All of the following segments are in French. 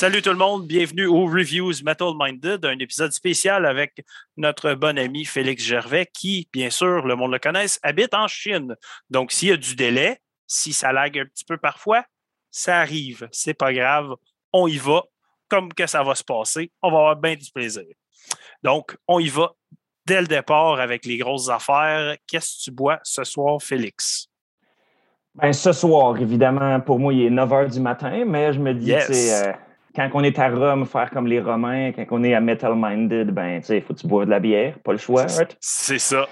Salut tout le monde, bienvenue au Reviews Metal Minded, un épisode spécial avec notre bon ami Félix Gervais qui, bien sûr, le monde le connaisse, habite en Chine. Donc, s'il y a du délai, si ça lag un petit peu parfois, ça arrive, c'est pas grave, on y va comme que ça va se passer, on va avoir bien du plaisir. Donc, on y va dès le départ avec les grosses affaires. Qu'est-ce que tu bois ce soir, Félix? Ben, ce soir, évidemment, pour moi, il est 9 h du matin, mais je me dis, Yes. c'est, euh, quand on est à Rome, faire comme les Romains, quand on est à Metal Minded, ben, tu sais, il faut que tu bois de la bière, pas le choix. right? C'est ça.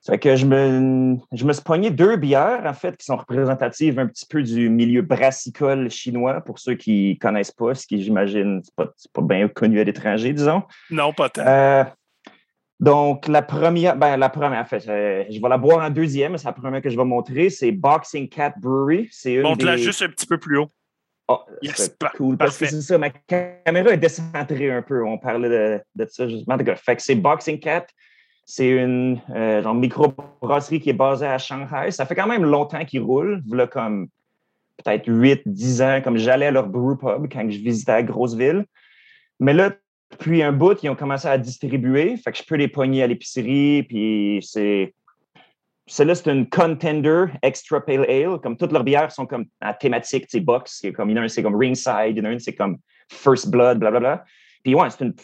Ça fait que je me, je me suis pogné deux bières, en fait, qui sont représentatives un petit peu du milieu brassicole chinois, pour ceux qui connaissent pas, ce qui, j'imagine, c'est pas, bien connu à l'étranger, disons. Non, pas tant. Euh, donc, la première, ben, la première, en fait, euh, je vais la boire en deuxième, mais c'est la première que je vais montrer, c'est Boxing Cat Brewery. C'est une Monte-la des- juste un petit peu plus haut. Oh, Yes, cool. Parce que c'est ça, ma caméra est décentrée un peu. On parlait de, de ça justement. Fait que c'est Boxing Cat. C'est une euh, genre microbrasserie qui est basée à Shanghai. Ça fait quand même longtemps qu'ils roulent. Voilà comme peut-être 8, 10 ans, comme j'allais à leur brew pub quand je visitais la grosse ville. Mais là, depuis un bout, ils ont commencé à distribuer. Fait que je peux les pogner à l'épicerie. Puis c'est. Celle-là, c'est une Contender Extra Pale Ale. Comme toutes leurs bières sont comme à thématique, tu sais, box. C'est comme, il y en a un, c'est comme Ringside, il y en a une, c'est comme First Blood, blablabla. Puis ouais, c'est une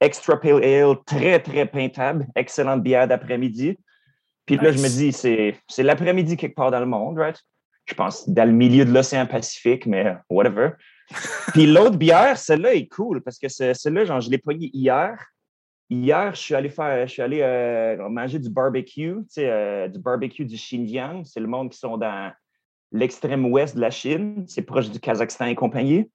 Extra Pale Ale très, très peintable. Excellente bière d'après-midi. Puis là, je me dis, c'est, c'est l'après-midi quelque part dans le monde, right? Je pense dans le milieu de l'océan Pacifique, mais whatever. Puis l'autre bière, celle-là est cool parce que ce- celle-là, genre, je l'ai pognée hier. Hier, je suis allé faire, je suis allé euh, manger du barbecue, tu sais, euh, du barbecue du Xinjiang. C'est le monde qui sont dans l'extrême ouest de la Chine. C'est proche du Kazakhstan et compagnie.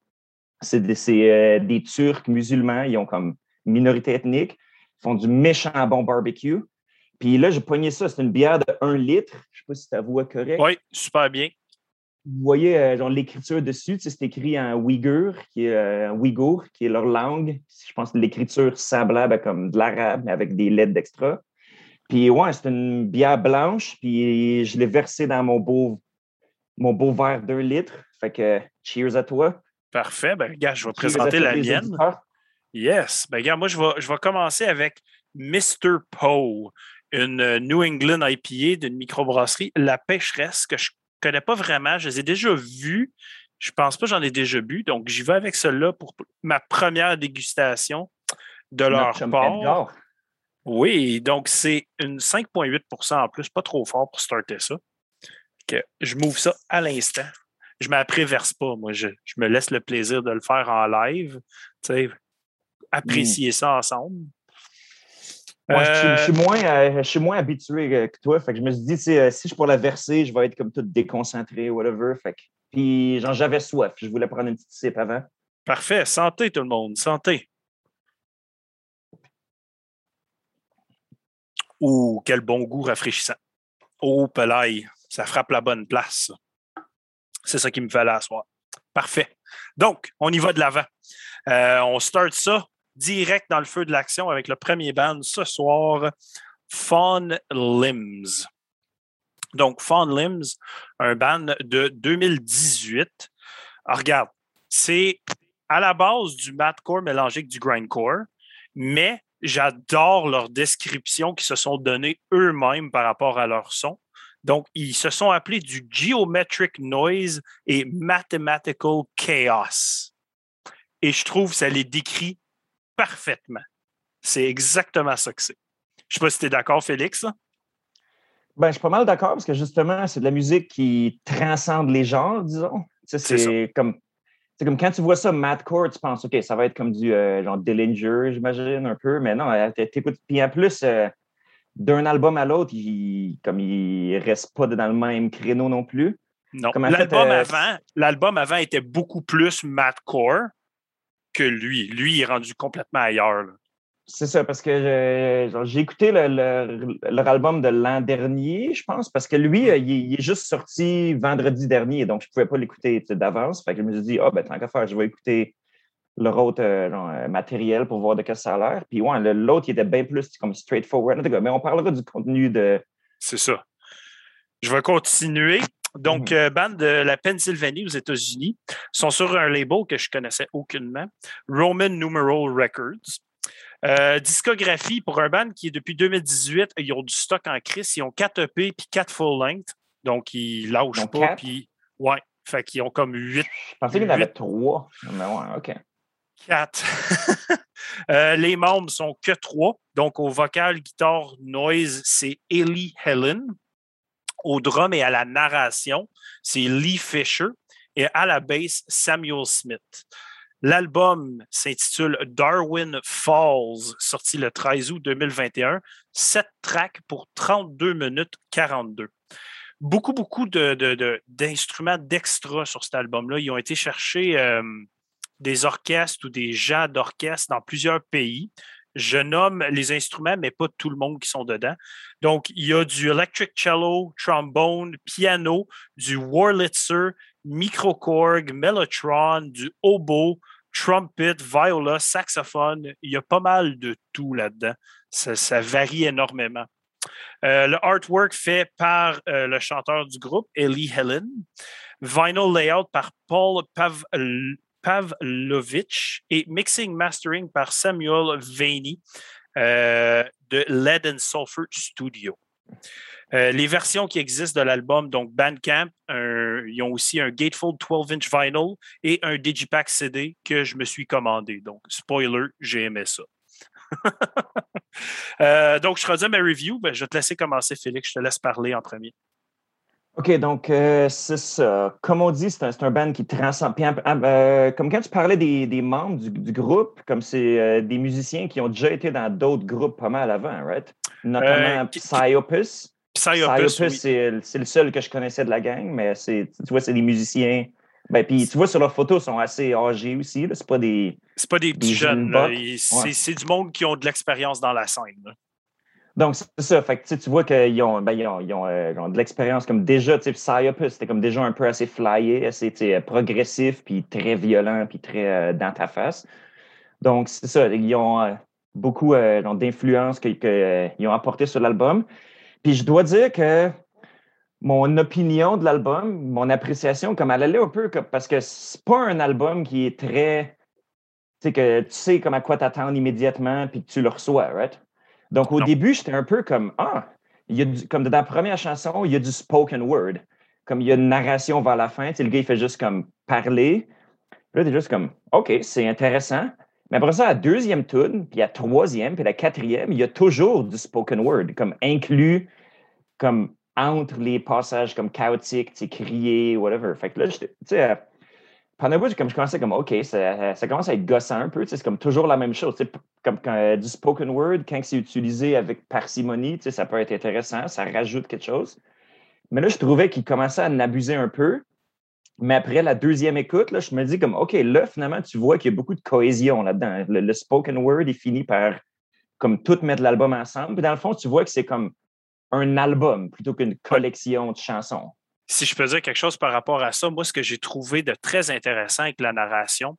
C'est des, euh, des Turcs musulmans. Ils ont comme minorité ethnique. Ils font du méchant bon barbecue. Puis là, j'ai pogné ça. C'est une bière de 1 litre. Je ne sais pas si ta voix est correcte Oui, super bien. Vous voyez euh, genre, l'écriture dessus, c'est écrit en ouïghour, qui est euh, ouïghour, qui est leur langue. Je pense que l'écriture semblable à comme de l'arabe, mais avec des lettres d'extra. Puis ouais, c'est une bière blanche, puis je l'ai versée dans mon beau, mon beau verre d'un litre. Fait que cheers à toi. Parfait. Ben, regarde, je vais Cheers présenter la mienne. Yes. Ben, regarde, moi, je vais, je vais commencer avec Mr. Poe, une euh, New England IPA d'une microbrasserie, La Pêcheresse, que je connais pas vraiment. Je les ai déjà vus. Je pense pas que j'en ai déjà bu. Donc, j'y vais avec celle-là pour ma première dégustation de leur part. Oui, donc c'est une 5,8% en plus, pas trop fort pour starter ça. Que je m'ouvre ça à l'instant. Je m'appréverse pas, moi. Je, je me laisse le plaisir de le faire en live. Tu sais, apprécier ça ensemble. Moi, je, suis- Euh, je suis moins, euh, je suis moins habitué que toi. Fait que je me suis dit, euh, si je pour la verser, je vais être comme tout déconcentré, whatever. Fait que, puis, genre, j'avais soif. Je voulais prendre une petite sip avant. Parfait. Santé, tout le monde. Santé. Ouh, quel bon goût rafraîchissant. Oh, pelaille. Ça frappe la bonne place. C'est ça qui me fallait à soir. Parfait. Donc, on y va de l'avant. Euh, on start ça direct dans le feu de l'action avec le premier band ce soir, Fawn Limbs. Donc, Fawn Limbs, un band de 2018. Ah, regarde, c'est à la base du mathcore mélangé avec du grindcore, mais j'adore leur description qu'ils se sont données eux-mêmes par rapport à leur son. Donc, ils se sont appelés du Geometric Noise et Mathematical Chaos. Et je trouve que ça les décrit parfaitement. C'est exactement ça que c'est. Je ne sais pas si tu es d'accord, Félix. Ben, je suis pas mal d'accord parce que justement, c'est de la musique qui transcende les genres, disons. C'est comme. c'est comme quand tu vois ça, Matt Core, tu penses, OK, ça va être comme du euh, genre Dillinger, j'imagine, un peu. Mais non, t'écoutes. Puis en plus, euh, d'un album à l'autre, il, comme il reste pas dans le même créneau non plus. Non. L'album avant, avant était beaucoup plus Matt Core que lui. Lui, il est rendu complètement ailleurs. C'est ça, parce que j'ai écouté leur album de l'an dernier, je pense, parce que lui, mm. il, est juste sorti vendredi dernier, donc je ne pouvais pas l'écouter d'avance. Fait que je me suis dit, ah, ben, tant qu'à faire, je vais écouter leur autre euh, euh, matériel pour voir de quoi ça a l'air. Puis, ouais, l'autre, il était bien plus comme straightforward. Mais on parlera du contenu de. C'est ça. Je vais continuer. Donc, mm-hmm. euh, band de la Pennsylvanie aux États-Unis sont sur un label que je connaissais aucunement, Roman Numeral Records. Euh, discographie pour un band qui est depuis 2018, ils ont du stock en crise. Ils ont 4 EP puis 4 full length. Donc, ils lâchent pas. Puis, ouais. Fait qu'ils ont comme 8. Je pensais qu'ils en avaient 3. Mais ouais, OK. 4. Euh, les membres sont que 3. Donc, au vocal, guitare, noise, c'est Ellie Helen. Au drum et à la narration, c'est Lee Fisher. Et à la basse, Samuel Smith. L'album s'intitule Darwin Falls, sorti le 13 août 2021. Sept tracks pour 32 minutes 42. Beaucoup, beaucoup d'instruments de, d'extra sur cet album-là. Ils ont été chercher euh, des orchestres ou des gens d'orchestre dans plusieurs pays. Je nomme les instruments, mais pas tout le monde qui sont dedans. Donc, il y a du electric cello, trombone, piano, du Wurlitzer, microcorg, mellotron, du oboe, trumpet, viola, saxophone. Il y a pas mal de tout là-dedans. Ça, varie énormément. Euh, le artwork fait par euh, le chanteur du groupe, Ellie Helen. Vinyl layout par Paul Pavlovich et mixing mastering par Samuel Vaney euh, de Lead and Sulfur Studio. Euh, les versions qui existent de l'album, donc Bandcamp, ils ont aussi un Gatefold 12-inch vinyl et un Digipack CD que je me suis commandé. Donc, spoiler, j'ai aimé ça. Euh, donc, je redis ma review. Ben, je vais te laisser commencer, Félix. Je te laisse parler en premier. OK, donc euh, c'est ça. Comme on dit, c'est un, band qui transcende. comme quand tu parlais des, membres du, groupe, comme c'est des musiciens qui ont déjà été dans d'autres groupes pas mal avant, right? Notamment Psyopus. Psyopus, c'est le seul que je connaissais de la gang, mais tu vois, c'est des musiciens. Ben, puis tu vois, sur leurs photos, ils sont assez âgés aussi. C'est pas des. C'est pas des petits jeunes. c'est du monde qui ont de l'expérience dans la scène. Donc, c'est ça. Fait que, tu vois qu'ils ont, ben, ils ont, euh, de l'expérience comme déjà, tu sais, c'était comme déjà un peu assez flyé, assez progressif, puis très violent, puis très euh, dans ta face. Donc, c'est ça. Ils ont euh, beaucoup d'influence qu'ils ont apporté sur l'album. Puis je dois dire que mon opinion de l'album, mon appréciation, comme elle allait un peu, parce que c'est pas un album qui est très. Tu sais, que tu sais comme à quoi t'attendre immédiatement, puis que tu le reçois, right? Donc au début, j'étais un peu comme Ah, il y a comme dans la première chanson, il y a du spoken word. Comme il y a une narration vers la fin, tu sais, le gars, il fait juste comme parler. Puis là, t'es juste comme OK, c'est intéressant. Mais après ça, à la deuxième tune, puis à la troisième, puis à la quatrième, il y a toujours du spoken word, comme inclus, comme entre les passages comme chaotiques, tu crier, whatever. Fait que là, tu sais, pendant un bout, comme je commençais comme, OK, ça, commence à être gossant un peu, c'est comme toujours la même chose. Comme quand, euh, du spoken word, quand c'est utilisé avec parcimonie, ça peut être intéressant, ça rajoute quelque chose. Mais là, je trouvais qu'il commençait à en abuser un peu. Mais après la deuxième écoute, là, je me dis comme, OK, là, finalement, tu vois qu'il y a beaucoup de cohésion là-dedans. Le, spoken word est fini par comme tout mettre l'album ensemble. Puis dans le fond, tu vois que c'est comme un album plutôt qu'une collection de chansons. Si je peux dire quelque chose par rapport à ça, moi, ce que j'ai trouvé de très intéressant avec la narration,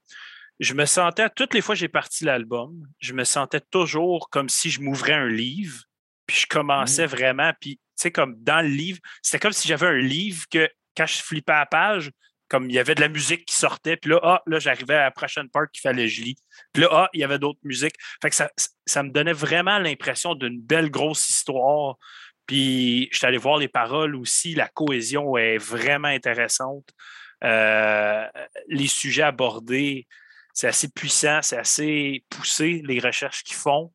je me sentais, toutes les fois que j'ai parti l'album, je me sentais toujours comme si je m'ouvrais un livre, puis je commençais mmh. vraiment, puis tu sais, comme dans le livre, c'était comme si j'avais un livre que quand je flippais à la page, comme il y avait de la musique qui sortait, puis là, ah, là, j'arrivais à la prochaine part qu'il fallait que je lis. Puis là, ah, il y avait d'autres musiques. Fait que ça, ça me donnait vraiment l'impression d'une belle grosse histoire. Puis je suis allé voir les paroles aussi, la cohésion est vraiment intéressante. Euh, les sujets abordés, c'est assez puissant, c'est assez poussé, les recherches qu'ils font.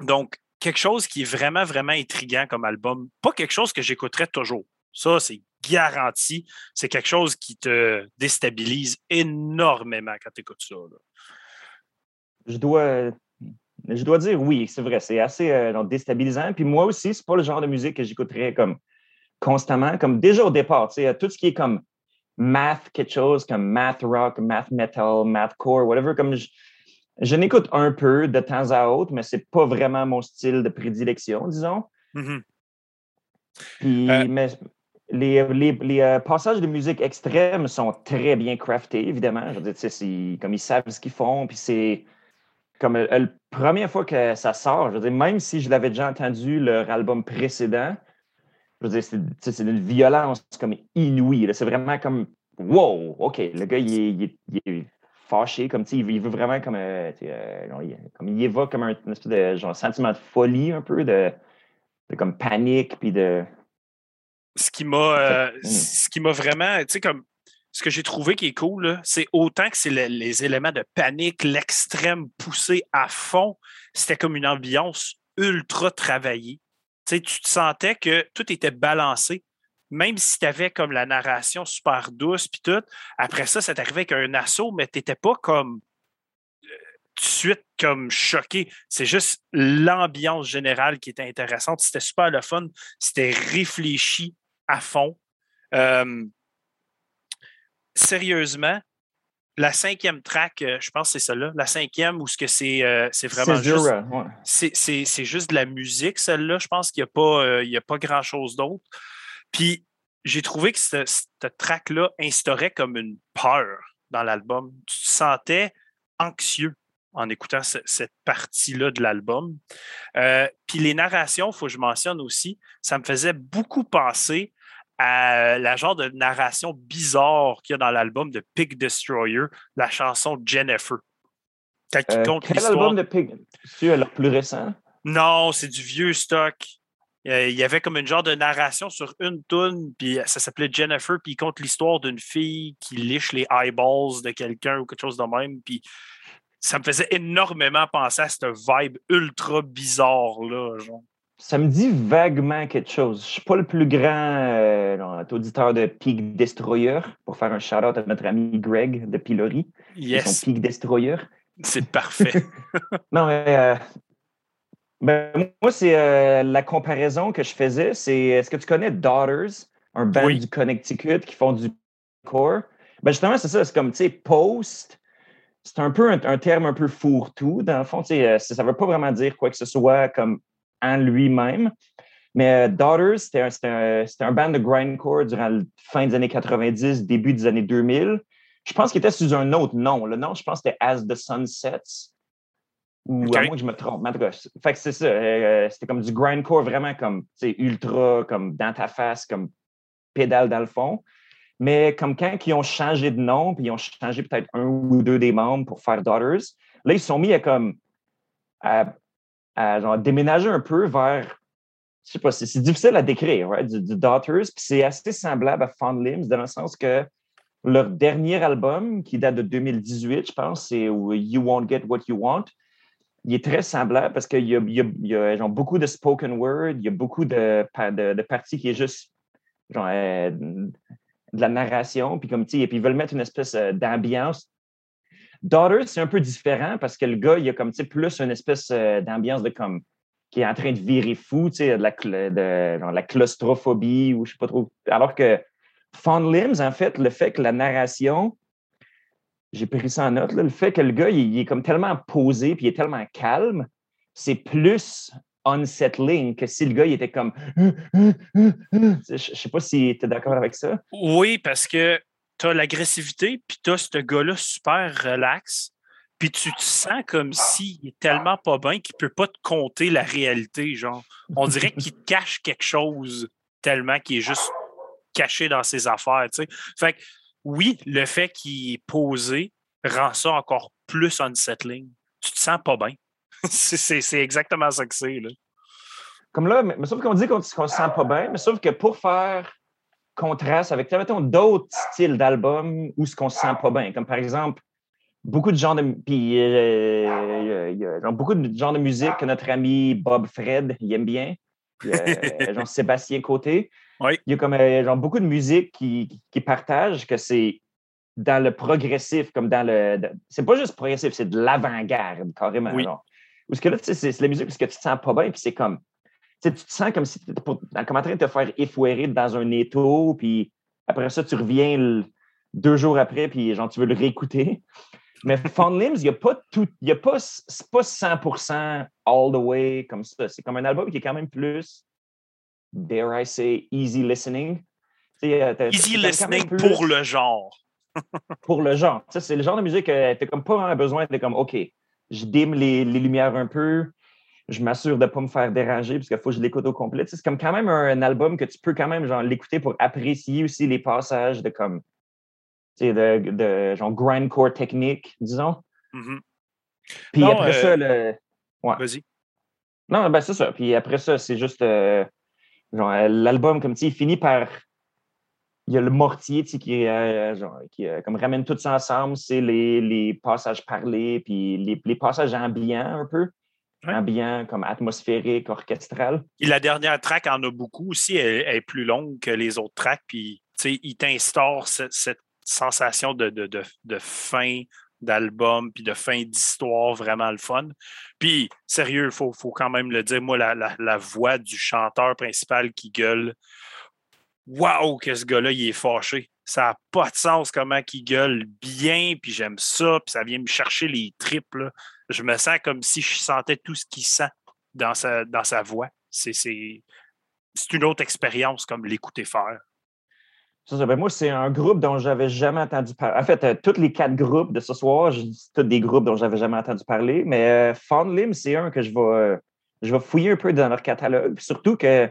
Donc, quelque chose qui est vraiment, vraiment intriguant comme album. Pas quelque chose que j'écouterais toujours. Ça, c'est garanti, c'est quelque chose qui te déstabilise énormément quand tu écoutes ça. Je dois, je dois dire oui, c'est vrai, c'est assez euh, déstabilisant. Puis moi aussi, c'est pas le genre de musique que j'écouterais comme constamment, comme déjà au départ, tu sais, tout ce qui est comme math quelque chose, comme math rock, math metal, math core, whatever, comme je, n'écoute un peu de temps à autre, mais c'est pas vraiment mon style de prédilection, disons. Mm-hmm. Puis, euh. mais les, les, euh, passages de musique extrême sont très bien craftés, évidemment. Je veux dire, comme ils savent ce qu'ils font, puis c'est comme euh, la première fois que ça sort, je veux dire, même si je l'avais déjà entendu leur album précédent, je veux dire, c'est d'une violence comme inouïe. C'est vraiment comme wow, OK, le gars, il est, fâché, comme il, il veut vraiment comme, euh, comme il évoque comme un espèce de genre, sentiment de folie un peu, de, de comme panique, puis de ce qui m'a euh, mmh. ce qui m'a vraiment, tu sais, comme ce que j'ai trouvé qui est cool, c'est autant que c'est les éléments de panique, l'extrême poussé à fond, c'était comme une ambiance ultra travaillée. Tu te sentais que tout était balancé. Même si tu avais comme la narration super douce, puis tout, après ça, ça t'arrivait avec un assaut, mais tu n'étais pas comme euh, de suite comme choqué. C'est juste l'ambiance générale qui était intéressante. C'était super le fun. C'était réfléchi à fond. Euh, sérieusement, la cinquième track, euh, je pense que c'est celle-là, la cinquième, où ce que c'est euh, c'est vraiment juste. C'est juste de la musique, celle-là. Je pense qu'il n'y a pas, a pas grand-chose d'autre. Puis j'ai trouvé que cette, track-là instaurait comme une peur dans l'album. Tu te sentais anxieux en écoutant cette partie-là de l'album. puis les narrations, il faut que je mentionne aussi, ça me faisait beaucoup penser à la genre de narration bizarre qu'il y a dans l'album de Pig Destroyer, la chanson Jennifer. Quand euh, quel album de Pig? C'est le plus récent? Non, c'est du vieux stock. Euh, il y avait comme une genre de narration sur une tune, puis ça s'appelait Jennifer, puis il compte l'histoire d'une fille qui liche les eyeballs de quelqu'un ou quelque chose de même, puis ça me faisait énormément penser à cette vibe ultra bizarre là, genre ça me dit vaguement quelque chose. Je ne suis pas le plus grand euh, auditeur de Peak Destroyer, pour faire un shout-out à notre ami Greg de Pilori. Yes. Peak Destroyer. C'est parfait. non, mais euh, ben, moi, c'est euh, la comparaison que je faisais. C'est est-ce que tu connais Daughters, un band du Connecticut qui font du core? Ben justement, c'est ça. C'est comme, tu sais, post. C'est un peu un, terme un peu fourre-tout. Dans le fond, ça ne veut pas vraiment dire quoi que ce soit comme en lui-même. Mais euh, Daughters, c'était un, un, band de grindcore durant la fin des années 90, début des années 2000. Je pense qu'il était sous un autre nom. Le nom, je pense, c'était As the Sun Sets. Ou à moins que je me trompe. En tout cas, fait que c'est ça. Euh, c'était comme du grindcore vraiment comme ultra, comme dans ta face, comme pédale dans le fond. Mais comme quand ils ont changé de nom, puis ils ont changé peut-être un ou deux des membres pour faire Daughters, là, ils se sont mis à comme à à déménager un peu vers, je sais pas, c'est difficile à décrire, du, Daughters, puis c'est assez semblable à Fond Limbs dans le sens que leur dernier album, qui date de 2018, je pense, c'est You Won't Get What You Want, il est très semblable parce qu'il y a, il y a, beaucoup de spoken word, il y a beaucoup de, de, parties qui est juste genre, euh, de la narration, puis comme sais, puis ils veulent mettre une espèce euh, d'ambiance Daughter, c'est un peu différent parce que le gars, il a comme plus une espèce euh, d'ambiance de comme qui est en train de virer fou, tu sais, de la, de, la claustrophobie ou je sais pas trop. Alors que Fond Limbs, en fait, le fait que la narration, j'ai pris ça en note, le fait que le gars, il, est comme tellement posé puis il est tellement calme, c'est plus unsettling que si le gars il était comme je sais pas si tu es d'accord avec ça. Oui, parce que as l'agressivité, puis tu as ce gars-là super relax, puis tu te sens comme s'il est tellement pas bien qu'il peut pas te compter la réalité. Genre, on dirait qu'il te cache quelque chose tellement qu'il est juste caché dans ses affaires. Tu. Fait que, oui, le fait qu'il est posé rend ça encore plus unsettling. Tu te sens pas bien. c'est exactement ça que c'est. Comme là, mais, sauf qu'on dit qu'on ne se sent pas bien, mais sauf que pour faire contraste avec, d'autres styles d'albums où ce qu'on se sent pas bien. Comme par exemple, beaucoup de genres de. Puis, euh, beaucoup de genres de musique que notre ami Bob Fred il aime bien. euh, genre Sébastien Côté. Oui. Il y a comme euh, genre, beaucoup de musique qui, qui partagent que c'est dans le progressif, comme dans le. c'est pas juste progressif, c'est de l'avant-garde, carrément. Oui. genre. Parce que là, c'est la musique parce que tu te sens pas bien, puis c'est comme. Tu te sens comme si tu étais comme en train de te faire effouérer dans un étau, puis après ça, tu reviens le- deux jours après, puis genre, tu veux le réécouter. Mais Fond Limbs, il n'y a pas tout. Il y a pas. C'est pas 100% all the way comme ça. C'est comme un album qui est quand même plus, dare I say, easy listening. Euh, t'as- Easy t'as listening plus- pour le genre. pour le genre. C'est le genre de musique que tu comme pas vraiment besoin de comme OK, je dîme les, les lumières un peu, je m'assure de ne pas me faire déranger parce qu'il faut que je l'écoute au complet. Tu sais, c'est comme quand même un, album que tu peux quand même genre l'écouter pour apprécier aussi les passages de comme tu sais, de, de genre grindcore technique, disons. Mhm. Puis Non, après euh, ça, le. Vas-y. Non, ben c'est ça. Puis après ça, c'est juste euh, genre euh, l'album comme tu sais, il finit par il y a le mortier tu sais, qui, euh, genre, qui comme ramène tout ça ensemble, c'est les, les passages parlés, puis les, les passages ambiants un peu, Ouais. ambiants comme atmosphérique, orchestral. Puis la dernière track en a beaucoup aussi. Elle, elle est plus longue que les autres tracks. Puis, tu sais, il t'instaure cette, cette sensation de, de, de, de fin d'album, puis de fin d'histoire vraiment le fun. Puis, sérieux, il faut, faut quand même le dire, moi, la, la, la voix du chanteur principal qui gueule, waouh, que ce gars-là, il est fâché. Ça n'a pas de sens comment il gueule bien, puis j'aime ça, puis ça vient me chercher les tripes. là. Je me sens comme si je sentais tout ce qu'il sent dans sa, dans sa voix. C'est, c'est, c'est une autre expérience comme l'écouter faire. Ça. Ben, moi, c'est un groupe dont j'avais jamais entendu parler. En fait, euh, tous les quatre groupes de ce soir, je dis tous des groupes dont j'avais jamais entendu parler, mais euh, Fond Limb, c'est un que je vais, euh, je vais fouiller un peu dans leur catalogue. Puis surtout que,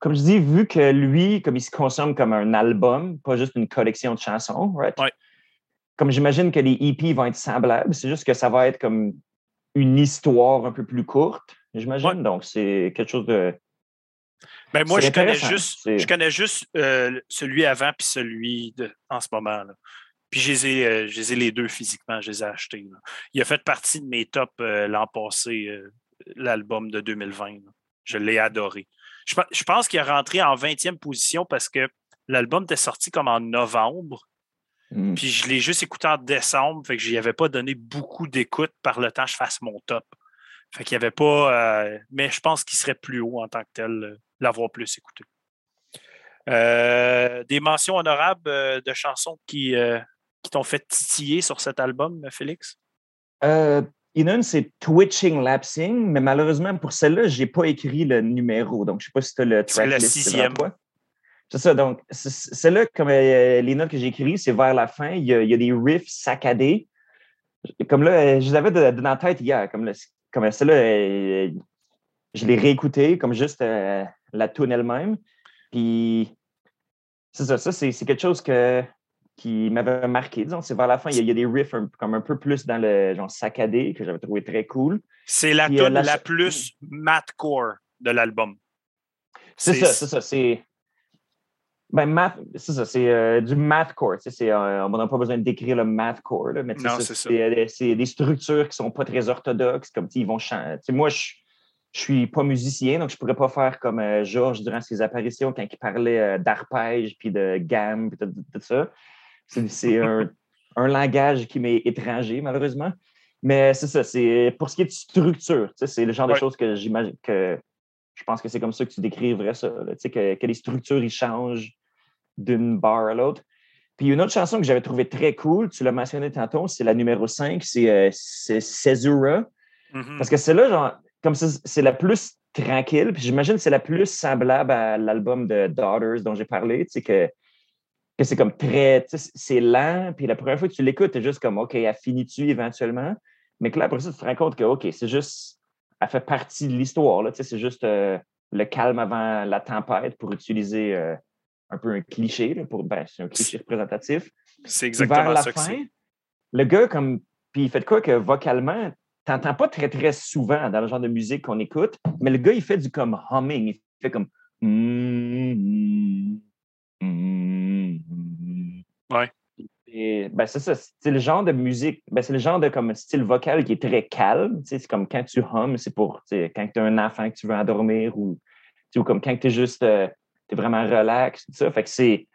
comme je dis, vu que lui, comme il se consomme comme un album, pas juste une collection de chansons, right? Ouais. Comme j'imagine que les EP vont être semblables, c'est juste que ça va être comme une histoire un peu plus courte, j'imagine. Ouais. Donc, c'est quelque chose de. Ben, moi, je connais juste, je connais juste euh, celui avant puis celui de, en ce moment. Là. Puis je les, ai, euh, je les ai les deux physiquement, je les ai achetés. là. Il a fait partie de mes tops euh, l'an passé, euh, l'album de 2020. là. Je l'ai adoré. Je, je pense qu'il est rentré en 20e position parce que l'album était sorti comme en novembre. Hmm. Puis je l'ai juste écouté en décembre, fait que je n'y avais pas donné beaucoup d'écoute par le temps que je fasse mon top. Fait qu'il n'y avait pas. euh, mais je pense qu'il serait plus haut en tant que tel, euh, l'avoir plus écouté. Euh, des mentions honorables de chansons qui, qui t'ont fait titiller sur cet album, Félix? Une, c'est Twitching Lapsing, mais malheureusement, pour celle-là, je n'ai pas écrit le numéro. Donc, je ne sais pas si tu as le C'est devant sixième. toi. C'est ça. Donc, c- c- celle-là, comme euh, les notes que j'ai écrites, c'est vers la fin. Il y, a, il y a des riffs saccadés. Comme là, euh, je de- de- dans la tête hier. Comme, le- comme celle-là, euh, je l'ai réécoutée comme juste euh, la tune elle-même. Puis, c'est ça. Ça, c'est c'est quelque chose que, qui m'avait marqué. Disons, c'est vers la fin. Il y a, il y a des riffs un- comme un peu plus dans le genre saccadé que j'avais trouvé très cool. C'est la tune la la, plus mathcore de l'album. C'est ça, c'est ça. C'est. Ben, math, c'est ça, c'est euh, du mathcore. tu sais, c'est, euh, on n'a pas besoin de décrire le mathcore, là, mais Non, c'est euh, c'est des structures qui ne sont pas très orthodoxes, comme ils vont moi, je ne suis pas musicien, donc je ne pourrais pas faire comme euh, Georges durant ses apparitions quand il parlait d'arpège, puis de gamme, puis tout, ça. C'est, c'est un, un langage qui m'est étranger, malheureusement. Mais c'est ça, c'est pour ce qui est de structure, tu sais, c'est le genre de choses que j'imagine que je pense que c'est comme ça que tu décriverais ça, là, tu sais, que, que les structures ils changent d'une barre à l'autre. Puis une autre chanson que j'avais trouvée très cool, tu l'as mentionné tantôt, c'est la numéro 5, c'est euh, c'est. Mhm. Parce que celle-là, genre, comme c'est c'est la plus tranquille, puis j'imagine que c'est la plus semblable à l'album de Daughters dont j'ai parlé, tu sais, que, que c'est comme très, tu sais, c'est lent, puis la première fois que tu l'écoutes, tu es juste comme, OK, elle finit-tu éventuellement? Mais que là, après ça, tu te rends compte que, OK, c'est juste, elle fait partie de l'histoire, là, tu sais, c'est juste euh, le calme avant la tempête pour utiliser euh, un peu un cliché, là, pour, ben, c'est un cliché représentatif. C'est Puis vers exactement la ça que fin, le gars, comme. Puis il fait de quoi que vocalement, t'entends pas très, très souvent dans le genre de musique qu'on écoute, mais le gars, il fait du comme humming. Il fait comme. Mm, mm, mm. Ouais. Ben, c'est ça. C'est le genre de musique. Ben, c'est le genre de comme, style vocal qui est très calme. C'est comme quand tu hummes, c'est pour quand tu as un enfant que tu veux endormir ou Ou comme quand tu es juste, euh, es vraiment relax, tout ça. Fait que c'est,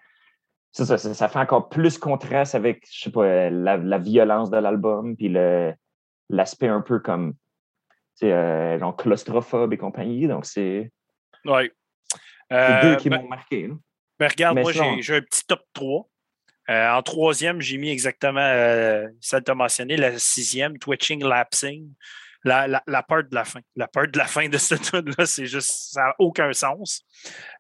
ça, ça, fait encore plus contraste avec, je sais pas, la, violence de l'album, puis l'aspect un peu comme, tu sais, genre claustrophobe et compagnie. Donc, c'est. Ouais. deux qui ben m'ont marqué. Ben, regarde, moi, j'ai un petit top 3. Euh, en troisième, j'ai mis exactement euh, tu as mentionné, la sixième, Twitching Lapsing. La, la, part de la fin. La part de la fin de cette tune-là, c'est juste, ça n'a aucun sens.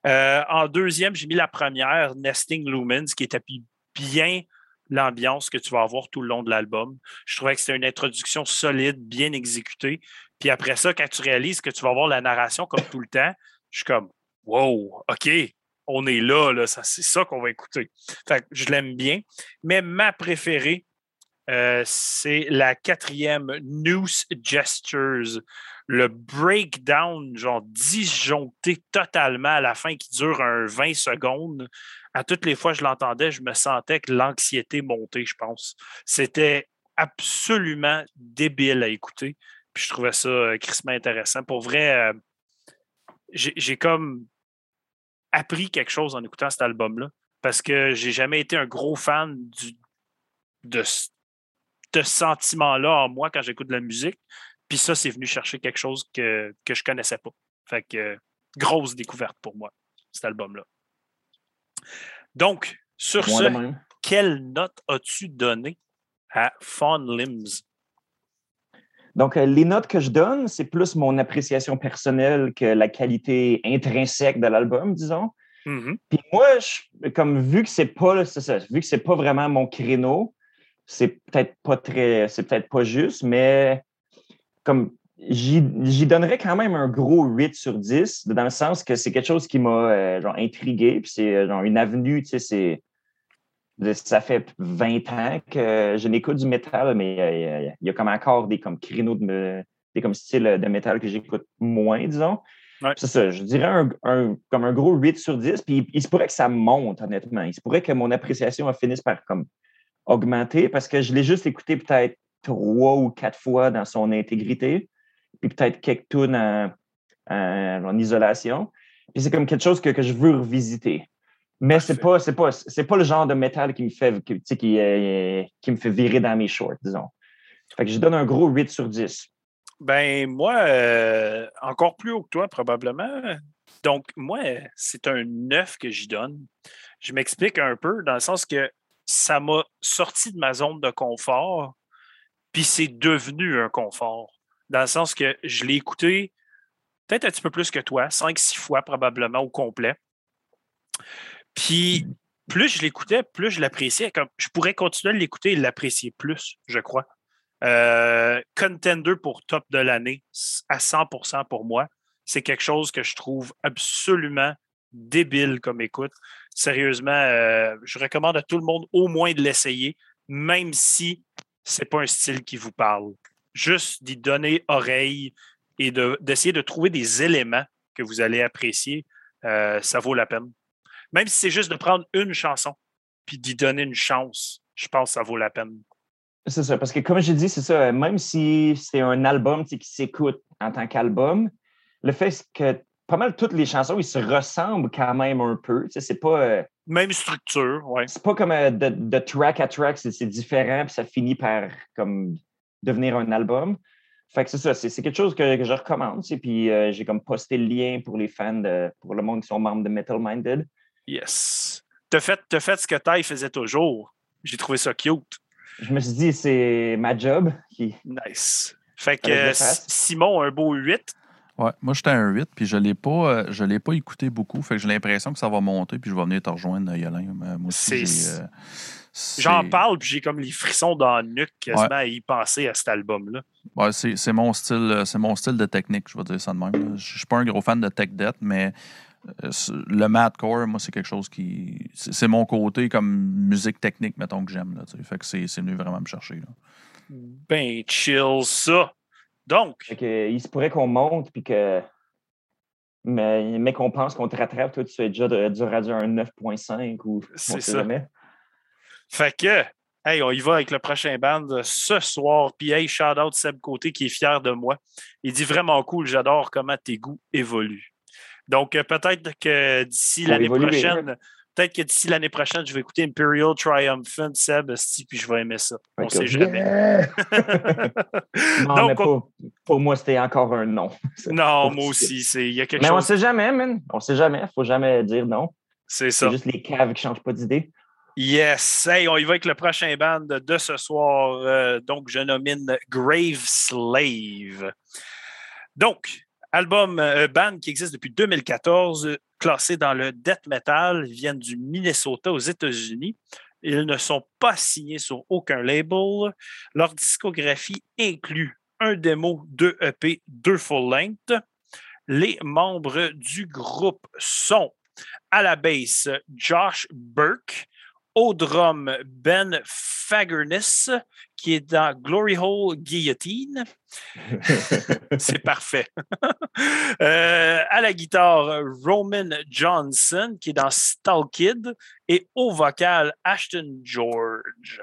Euh, en deuxième, j'ai mis la première, Nesting Lumens, qui établit bien l'ambiance que tu vas avoir tout le long de l'album. Je trouvais que c'était une introduction solide, bien exécutée. Puis après ça, quand tu réalises que tu vas avoir la narration comme tout le temps, je suis comme, wow, OK, on est là, c'est ça qu'on va écouter. je l'aime bien. Mais ma préférée, euh, c'est la quatrième Noose Gestures. Le breakdown, genre disjoncté totalement à la fin qui dure un 20 secondes. À toutes les fois que je l'entendais, je me sentais que l'anxiété montait, je pense. C'était absolument débile à écouter. Puis je trouvais ça euh, crissement intéressant. Pour vrai, euh, j'ai comme appris quelque chose en écoutant cet album-là parce que j'ai jamais été un gros fan du, de ce sentiment-là en moi quand j'écoute de la musique. Puis ça, c'est venu chercher quelque chose que, que je connaissais pas. Fait que grosse découverte pour moi, cet album-là. Donc, sur ce, quelle note as-tu donné à Fawn Limbs? Donc, euh, les notes que je donne, c'est plus mon appréciation personnelle que la qualité intrinsèque de l'album, disons. Mm-hmm. Puis moi, comme vu que c'est pas, vu que c'est pas vraiment mon créneau, c'est peut-être pas très, c'est peut-être pas juste, mais comme j'y donnerais quand même un gros 8 sur 10, dans le sens que c'est quelque chose qui m'a euh, intrigué, puis c'est euh, genre une avenue, tu sais, c'est ça fait 20 ans que je n'écoute du métal, mais il y, a, comme encore des comme créneaux de des comme styles de métal que j'écoute moins, disons. C'est ça, je dirais un, comme un gros 8 sur 10. Puis il, se pourrait que ça monte, honnêtement. Il se pourrait que mon appréciation finisse par comme augmenter parce que je l'ai juste écouté peut-être trois ou quatre fois dans son intégrité, puis peut-être quelques tunes en, isolation. Puis c'est comme quelque chose que, que je veux revisiter. Mais c'est pas, c'est pas, c'est pas le genre de métal qui me fait, qui, qui, euh, qui me fait virer dans mes shorts, disons. Fait que je donne un gros 8 sur 10. Ben, moi, euh, encore plus haut que toi, probablement. Donc, moi, c'est un 9 que j'y donne. Je m'explique un peu dans le sens que ça m'a sorti de ma zone de confort, puis c'est devenu un confort. Dans le sens que je l'ai écouté peut-être un petit peu plus que toi, 5-6 fois probablement au complet. Puis plus je l'écoutais, plus je l'appréciais. Je pourrais continuer à l'écouter et l'apprécier plus, je crois. Euh, contender pour top de l'année à 100% pour moi. C'est quelque chose que je trouve absolument débile comme écoute. Sérieusement, euh, je recommande à tout le monde au moins de l'essayer, même si ce n'est pas un style qui vous parle. Juste d'y donner oreille et d'essayer de, trouver des éléments que vous allez apprécier, euh, ça vaut la peine. Même si c'est juste de prendre une chanson puis d'y donner une chance, je pense que ça vaut la peine. C'est ça, parce que comme je dis, c'est ça, même si c'est un album qui s'écoute en tant qu'album, le fait que pas mal toutes les chansons, ils se ressemblent quand même un peu. c'est pas. Euh, même structure, oui. C'est pas comme euh, de, track à track, c'est différent, puis ça finit par comme devenir un album. Fait que c'est ça, c'est quelque chose que, je recommande. Puis euh, j'ai comme posté le lien pour les fans, de, pour le monde qui sont membres de Metal Minded. Yes. T'as fait, as fait ce que Ty faisait toujours. J'ai trouvé ça cute. Je me suis dit, c'est ma job. Qui... Nice. Fait que Simon, un beau 8. Ouais, moi j'étais un 8, puis je ne l'ai pas, euh, l'ai pas écouté beaucoup. Fait que j'ai l'impression que ça va monter, puis je vais venir te rejoindre, Yolin. Moi aussi, euh, J'en parle, puis j'ai comme les frissons dans le nuque quasiment à y penser à cet album-là. Ouais, c'est mon style, euh, c'est mon style de technique, je vais dire ça de même. Je suis pas un gros fan de tech debt, mais euh, le madcore, moi, c'est quelque chose qui. C'est mon côté comme musique technique, mettons, que j'aime. Fait que c'est venu vraiment me chercher. Là. Ben, chill ça. Donc. il se pourrait qu'on monte puis que. Mais, mais qu'on pense qu'on te rattrape, toi, tu es déjà du radio un 9.5 ou c'est ça. Fait que, hey, on y va avec le prochain band ce soir. Puis, hey, shout out Seb Côté qui est fier de moi. Il dit vraiment cool, j'adore comment tes goûts évoluent. Donc, euh, peut-être que d'ici l'année prochaine, peut-être que d'ici l'année prochaine, je vais écouter Imperial Triumphant, Seb, puis je vais aimer ça. On ne sait jamais. yeah! non, Donc, mais on- pour, pour moi, c'était encore un non. Non, moi aussi, il y a quelque Mais on chose. sait jamais, man. On sait jamais. Faut jamais dire non. C'est C'est ça. juste les caves qui changent pas d'idée. Yes. Hey, on y va avec le prochain band de ce soir. Euh, donc, je nomine Grave Slave. Donc, album, euh, band qui existe depuis 2014, euh, classé dans le death metal, viennent du Minnesota aux États-Unis. Ils ne sont pas signés sur aucun label. Leur discographie inclut un démo, deux EP, deux full length. Les membres du groupe sont à la basse Josh Burke, au drum Ben Fagerness, qui est dans Glory Hole Guillotine. C'est parfait. Euh, à la guitare, Roman Johnson, qui est dans Stall Kid, et au vocal, Ashton George.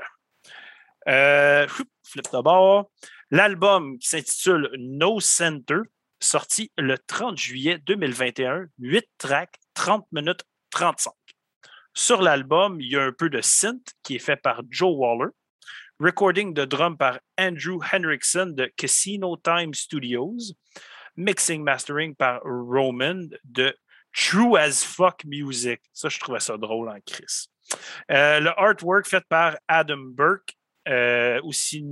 Euh, flip de bord. L'album qui s'intitule No Center, sorti le 30 juillet 2021, 8 tracks, 30 minutes 35. Sur l'album, il y a un peu de synth qui est fait par Joe Waller, recording de drum par Andrew Henriksen de Casino Time Studios, mixing mastering par Roman de True as Fuck Music. Ça, je trouvais ça drôle en Chris. Euh, le artwork fait par Adam Burke, euh, aussi,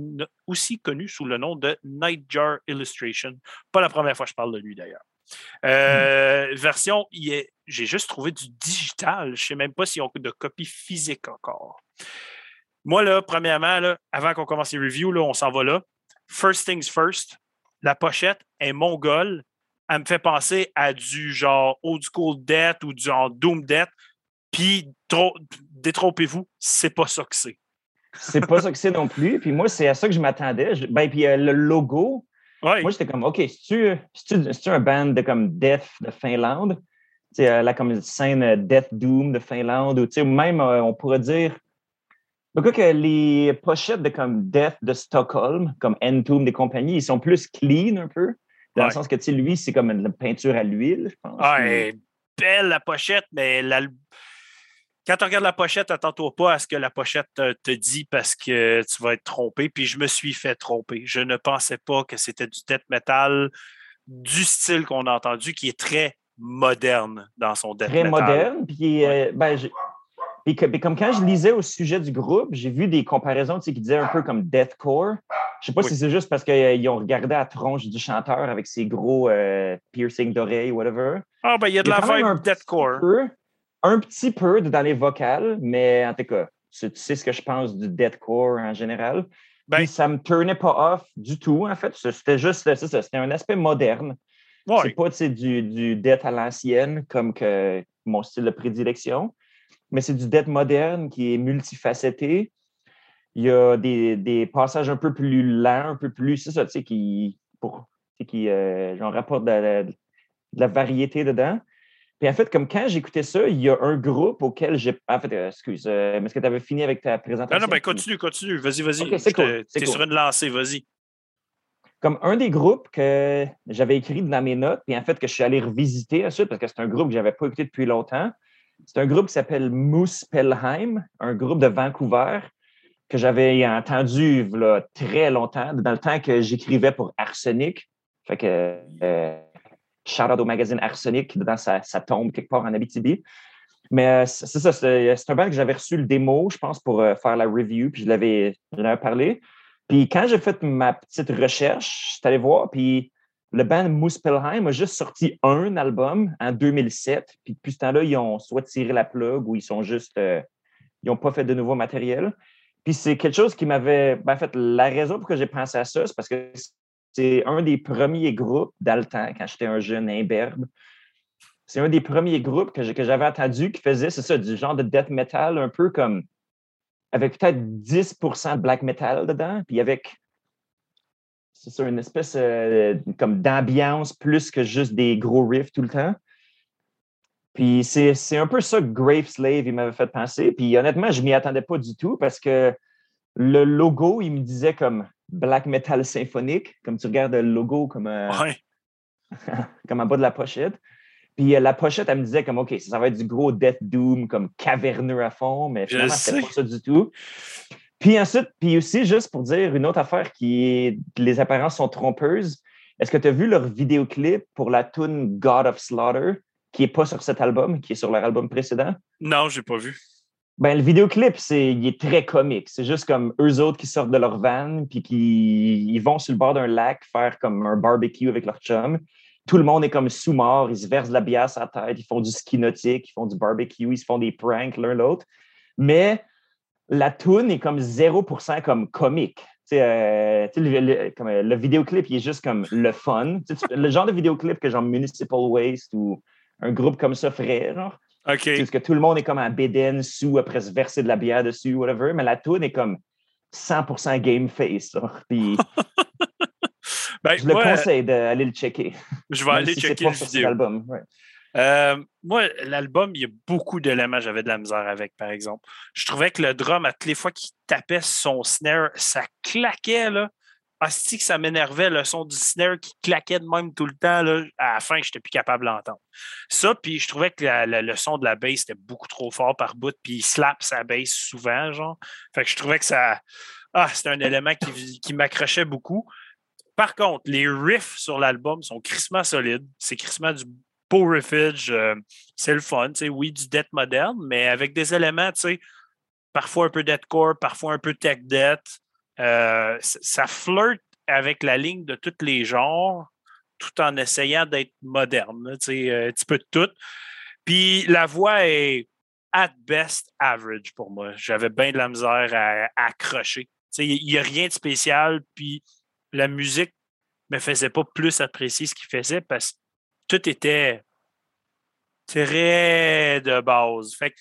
aussi connu sous le nom de Nightjar Illustration. Pas la première fois que je parle de lui d'ailleurs. Euh, Version, il est- j'ai juste trouvé du digital. Je ne sais même pas s'ils ont de copie physique encore. Moi, là, premièrement, là, avant qu'on commence les reviews, là, on s'en va là. First things first, la pochette est mongole. Elle me fait penser à du genre old school death ou du genre doom death. Puis, détrompez-vous, c'est pas ça que c'est. C'est pas ça que c'est non plus. Puis moi, c'est à ça que je m'attendais. Ben, puis euh, le logo, Ouais. moi, j'étais comme, OK, c'est-tu un band de comme Death de Finlande? Euh, là, comme scène euh, Death Doom de Finlande, ou même, euh, on pourrait dire. Pourquoi que les pochettes de comme Death de Stockholm, comme Entomb des compagnies, ils sont plus clean un peu. Dans Ouais. le sens que, tu sais, lui, c'est comme une peinture à l'huile, je pense. Ah, belle la pochette, mais la- quand tu regardes la pochette, attends-toi pas à ce que la pochette te, te dit parce que tu vas être trompé. Puis je me suis fait tromper. Je ne pensais pas que c'était du death metal du style qu'on a entendu, qui est très moderne dans son death très metal. moderne. Puis, euh, ben, j'ai- puis que- puis comme quand je lisais au sujet du groupe, j'ai vu des comparaisons tu sais, qui disaient un peu comme deathcore. Je sais pas Oui. si c'est juste parce qu'ils ont regardé la tronche du chanteur avec ses gros euh, piercings d'oreilles, whatever. Ah, ben il y a de Il la vibe un petit deathcore. peu, un petit peu dans les vocales, mais en tout cas, tu tu sais ce que je pense du deathcore en général. Ben- ça me turnait pas off du tout, en fait. C'était juste, c'est ça, c'était un aspect moderne. Ouais. C'est pas du, du death à l'ancienne comme que mon style de prédilection, mais c'est du death moderne qui est multifacetté. Il y a des, des passages un peu plus lents, un peu plus, c'est ça, tu sais, qui, pour, qui euh, genre, rapporte de la, de la variété dedans. Puis en fait, comme quand j'écoutais ça, il y a un groupe auquel j'ai. En fait, euh, excuse, euh, mais est-ce que tu avais fini avec ta Non, présentation? non, ben continue, continue. Vas-y, vas-y. Ok, c'est cool, cool. sur une lancée, vas-y. Comme un des groupes que j'avais écrit dans mes notes, puis en fait que je suis allé revisiter ensuite parce que c'est un groupe que je n'avais pas écouté depuis longtemps. C'est un groupe qui s'appelle Moose Pelheim, un groupe de Vancouver que j'avais entendu très longtemps, dans le temps que j'écrivais pour Arsenic. Fait que euh, shout out au magazine Arsenic, dedans ça, ça tombe quelque part en Abitibi. Mais euh, c'est ça, c'est c'est un band que j'avais reçu le démo, je pense, pour euh, faire la review, puis je l'avais parlé. Puis quand j'ai fait ma petite recherche, je suis allé voir, puis le band Muspelheim a juste sorti un album en 2007. Puis depuis ce temps-là, ils ont soit tiré la plug ou ils sont juste. euh, ils n'ont pas fait de nouveau matériel. Puis c'est quelque chose qui m'avait. ben, en fait, la raison pour que j'ai pensé à ça, c'est parce que c'est un des premiers groupes temps, quand j'étais un jeune imberbe. C'est un des premiers groupes que j'avais entendu qui faisait, c'est ça, du genre de death metal, un peu comme avec peut-être 10% de black metal dedans, puis avec, c'est ça, une espèce euh, comme d'ambiance plus que juste des gros riffs tout le temps. Puis c'est un peu ça que Grave Slave il m'avait fait penser. Puis honnêtement, je m'y attendais pas du tout parce que le logo, il me disait comme black metal symphonique, comme tu regardes le logo comme, euh, Ouais. comme en bas de la pochette. Puis euh, la pochette, elle me disait comme, OK, ça, va être du gros Death Doom, comme caverneux à fond, mais finalement, c'était pas ça du tout. Puis ensuite, puis aussi, juste pour dire une autre affaire qui est, les apparences sont trompeuses. Est-ce que tu as vu leur vidéoclip pour la tune God of Slaughter, qui n'est pas sur cet album, qui est sur leur album précédent? Non, je n'ai pas vu. Ben, le vidéoclip, c'est, il est très comique. C'est juste comme eux autres qui sortent de leur van, puis qui ils vont sur le bord d'un lac faire comme un barbecue avec leur chum. Tout le monde est comme sous-mort, ils se versent de la bière à la tête, ils font du ski nautique, ils font du barbecue, ils se font des pranks l'un l'autre. Mais la tune est comme 0% comme comique. Euh, le, comme, euh, le vidéoclip, il est juste comme le fun. le genre de vidéoclip que genre Municipal Waste ou un groupe comme ça ferait, genre. OK. Parce que tout le monde est comme un bédaine sous après se verser de la bière dessus, whatever. Mais la tune est comme 100% game face. Puis ben, je le conseille d'aller le checker. Je vais aller checker le vidéo. Album. Euh, moi, l'album, il y a beaucoup d'éléments j'avais de la misère avec, par exemple. Je trouvais que le drum, à toutes les fois qu'il tapait son snare, ça claquait, là. Asti que ça m'énervait, le son du snare qui claquait de même tout le temps. Là. À la fin, je n'étais plus capable d'entendre. Ça, puis je trouvais que le son de la bass était beaucoup trop fort par bout, puis il slap sa bass souvent, genre. Fait que je trouvais que ça. Ah, c'était un élément qui, qui m'accrochait beaucoup. Par contre, les riffs sur l'album sont crissement solides. C'est crissement du beau riffage. Euh, c'est le fun. Oui, du death moderne, mais avec des éléments, parfois un peu deathcore, parfois un peu tech death. Euh, ça flirte avec la ligne de tous les genres tout en essayant d'être moderne. un petit peu de tout. Puis la voix est at best average pour moi. J'avais bien de la misère à, accrocher. Il n'y a rien de spécial, puis la musique ne me faisait pas plus apprécier ce qu'il faisait parce que tout était très de base. Fait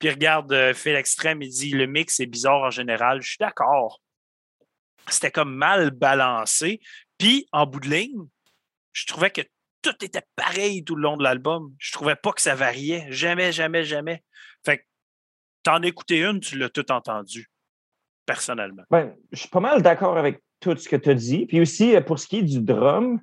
puis regarde, euh, fait l'extrême, il dit le mix est bizarre en général. Je suis d'accord. C'était comme mal balancé. Puis, en bout de ligne, je trouvais que tout était pareil tout le long de l'album. Je trouvais pas que ça variait. Jamais, jamais, jamais. Fait que t'en écouté une, tu l'as tout entendu, personnellement. Ben, je suis pas mal d'accord avec tout ce que tu as dit. Puis aussi, euh, pour ce qui est du drum,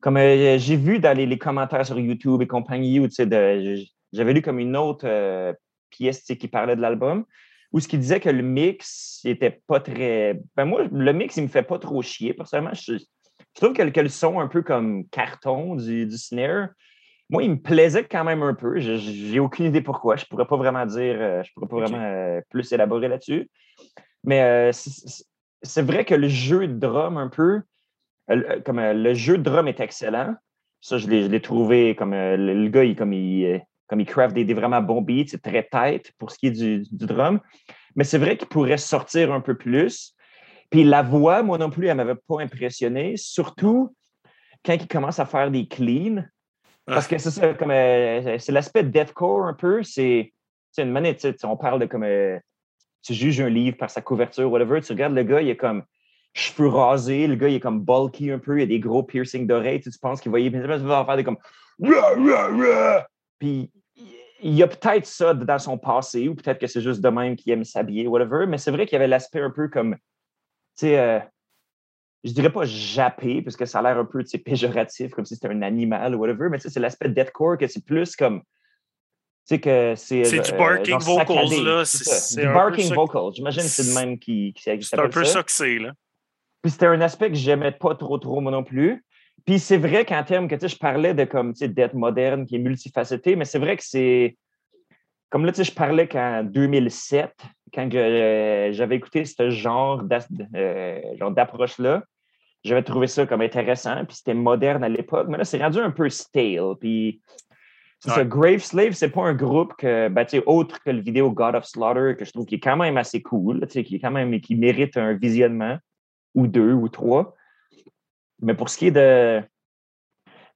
comme euh, j'ai vu dans les, commentaires sur YouTube et compagnie, où, j'avais lu comme une autre euh, pièce qui parlait de l'album, où ce qui disait que le mix n'était pas très. Ben moi, le mix, il me fait pas trop chier. Personnellement, je, trouve que, le son un peu comme carton du, du, snare, moi, il me plaisait quand même un peu. J'ai aucune idée pourquoi. Je pourrais pas vraiment dire, je pourrais pas vraiment plus élaborer là-dessus. Mais c'est vrai que le jeu de drum, un peu, euh, comme euh, le jeu de drum est excellent. Ça, je l'ai trouvé comme euh, le, gars, il, comme il, comme il craft des, vraiment bons beats, c'est très tight pour ce qui est du, drum. Mais c'est vrai qu'il pourrait sortir un peu plus. Puis la voix, moi non plus, elle ne m'avait pas impressionné, surtout quand il commence à faire des cleans. Parce que c'est ça, comme c'est l'aspect deathcore un peu, c'est une manette, on parle de comme tu juges un livre par sa couverture, whatever, tu regardes le gars, il est comme cheveux rasés, le gars il est comme bulky un peu, il a des gros piercings d'oreilles, tu, penses qu'il va y faire des comme puis il y a peut-être ça dans son passé, ou peut-être que c'est juste de même qu'il aime s'habiller, whatever, mais c'est vrai qu'il y avait l'aspect un peu comme, tu sais, euh, je dirais pas jappé, parce que ça a l'air un peu péjoratif, comme si c'était un animal ou whatever, mais c'est l'aspect deathcore que c'est plus comme, c'est que c'est. C'est du euh, barking vocals, là. C'est du barking vocals. J'imagine que c'est le même qui, qui C'est un peu ça que c'est, là. Puis c'était un aspect que j'aimais pas trop, trop, moi non plus. Puis c'est vrai qu'en termes que, tu sais, je parlais de comme, tu sais, d'être moderne, qui est multifacetté, mais c'est vrai que c'est. Comme là, tu sais, je parlais qu'en 2007, quand euh, j'avais écouté ce genre euh, d'approche-là, j'avais trouvé ça comme intéressant, puis c'était moderne à l'époque. Mais là, c'est rendu un peu stale. Puis c'est Grave Slave, c'est pas un groupe que, ben, autre que le vidéo God of Slaughter, que je trouve qui est quand même assez cool, qui est quand même qui mérite un visionnement ou deux ou trois. Mais pour ce qui est de.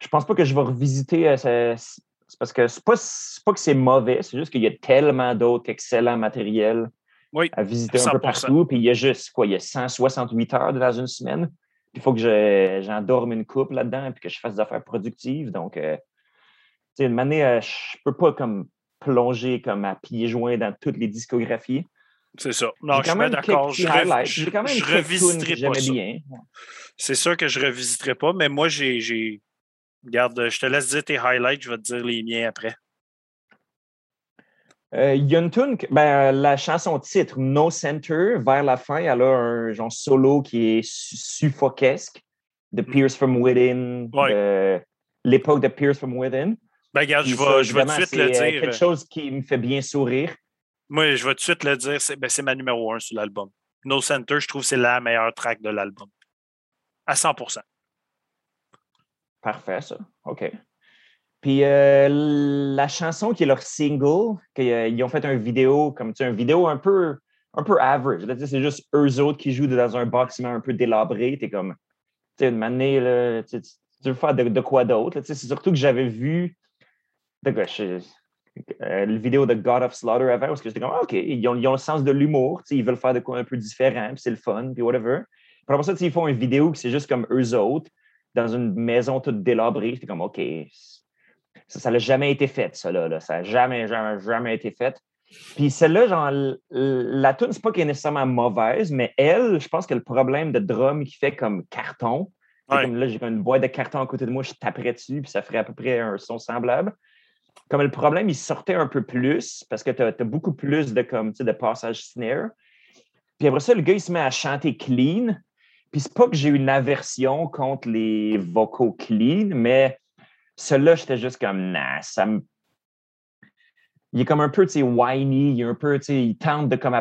Je pense pas que je vais revisiter. Euh, c'est parce que c'est pas, pas que c'est mauvais, c'est juste qu'il y a tellement d'autres excellents matériels à visiter un peu partout. Puis il y a juste quoi, il y a 168 heures dans une semaine. il faut que j'en dorme une coupe là-dedans et que je fasse des affaires productives. Donc, euh, une manière, euh, je peux pas comme plonger comme à pieds joints dans toutes les discographies. C'est ça. Non, je suis d'accord. Je, revisiterai pas ça. C'est sûr que je revisiterai pas, mais moi, j'ai Regarde, je te laisse dire tes highlights, je vais te dire les miens après. Euh, il y a une tune, ben, la chanson titre No Center, vers la fin, elle a un genre solo qui est suffoquesque de mm. Pierce from Within, l'époque de Pierce from Within. Ben, regarde, je vais, je vais tout de suite le euh, dire. quelque chose qui me fait bien sourire. Moi, je vais tout de suite le dire, c'est ben, ma numéro un sur l'album. No Center, je trouve que c'est la meilleure track de l'album. À 100% Parfait, ça. OK. Puis euh, la chanson qui est leur single, qu'ils ont fait une vidéo, comme tu sais, une vidéo un peu, un peu average. C'est juste eux autres qui jouent dans un bâtiment un peu délabré. T'es comme, tu sais, une là, tu, veux faire de, quoi d'autre? C'est surtout que j'avais vu de, euh, le vidéo de God of Slaughter avant, parce que j'étais comme, ah, OK, ils ont, ils ont, le sens de l'humour, ils veulent faire de quoi un peu différent, puis c'est le fun, puis whatever. Puis après ça, ils font une vidéo qui c'est juste comme eux autres, dans une maison toute délabrée. J'étais comme, OK, ça n'a jamais été fait, ça, là. Ça n'a jamais, jamais, jamais été fait. Puis celle-là, genre, la tune, c'est pas qu'elle est nécessairement mauvaise, mais elle, je pense que le problème de drum qui fait comme carton, comme là, j'ai une boîte de carton à côté de moi, je taperais dessus, puis ça ferait à peu près un son semblable. Comme le problème, il sortait un peu plus parce que tu as, beaucoup plus de, comme, de passage snare. Puis après ça, le gars, il se met à chanter clean. Puis c'est pas que j'ai une aversion contre les vocaux clean, mais celui-là, j'étais juste comme, nah, ça me. Il est comme un peu, tu sais, whiny, il est un peu, tu sais, il tente de comme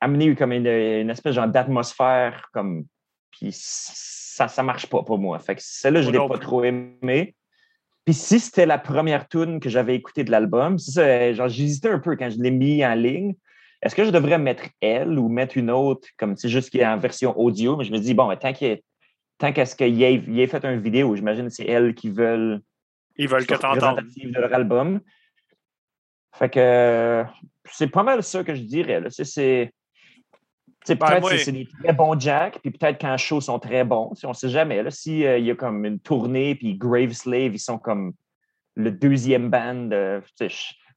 amener comme une, espèce d'atmosphère, comme. Puis ça, ça marche pas pour moi. Fait que celle-là, je l'ai pas trop aimé. Puis si c'était la première tune que j'avais écoutée de l'album, genre, j'hésitais un peu quand je l'ai mis en ligne. Est-ce que je devrais mettre elle ou mettre une autre, comme c'est juste qui est en version audio? Mais je me dis, bon, tant qu'il tant qu'à ce qu'il ait, ait, fait une vidéo, j'imagine que c'est elle qui veulent. Ils veulent que tu entendes. de leur album. Fait que c'est pas mal ça que je dirais. C'est. Ben, peut-être que c'est des très bons Jack, puis peut-être qu'en show sont très bons. Si on ne sait jamais. S'il si, euh, y a comme une tournée, puis Grave Slave, ils sont comme le deuxième band. je ne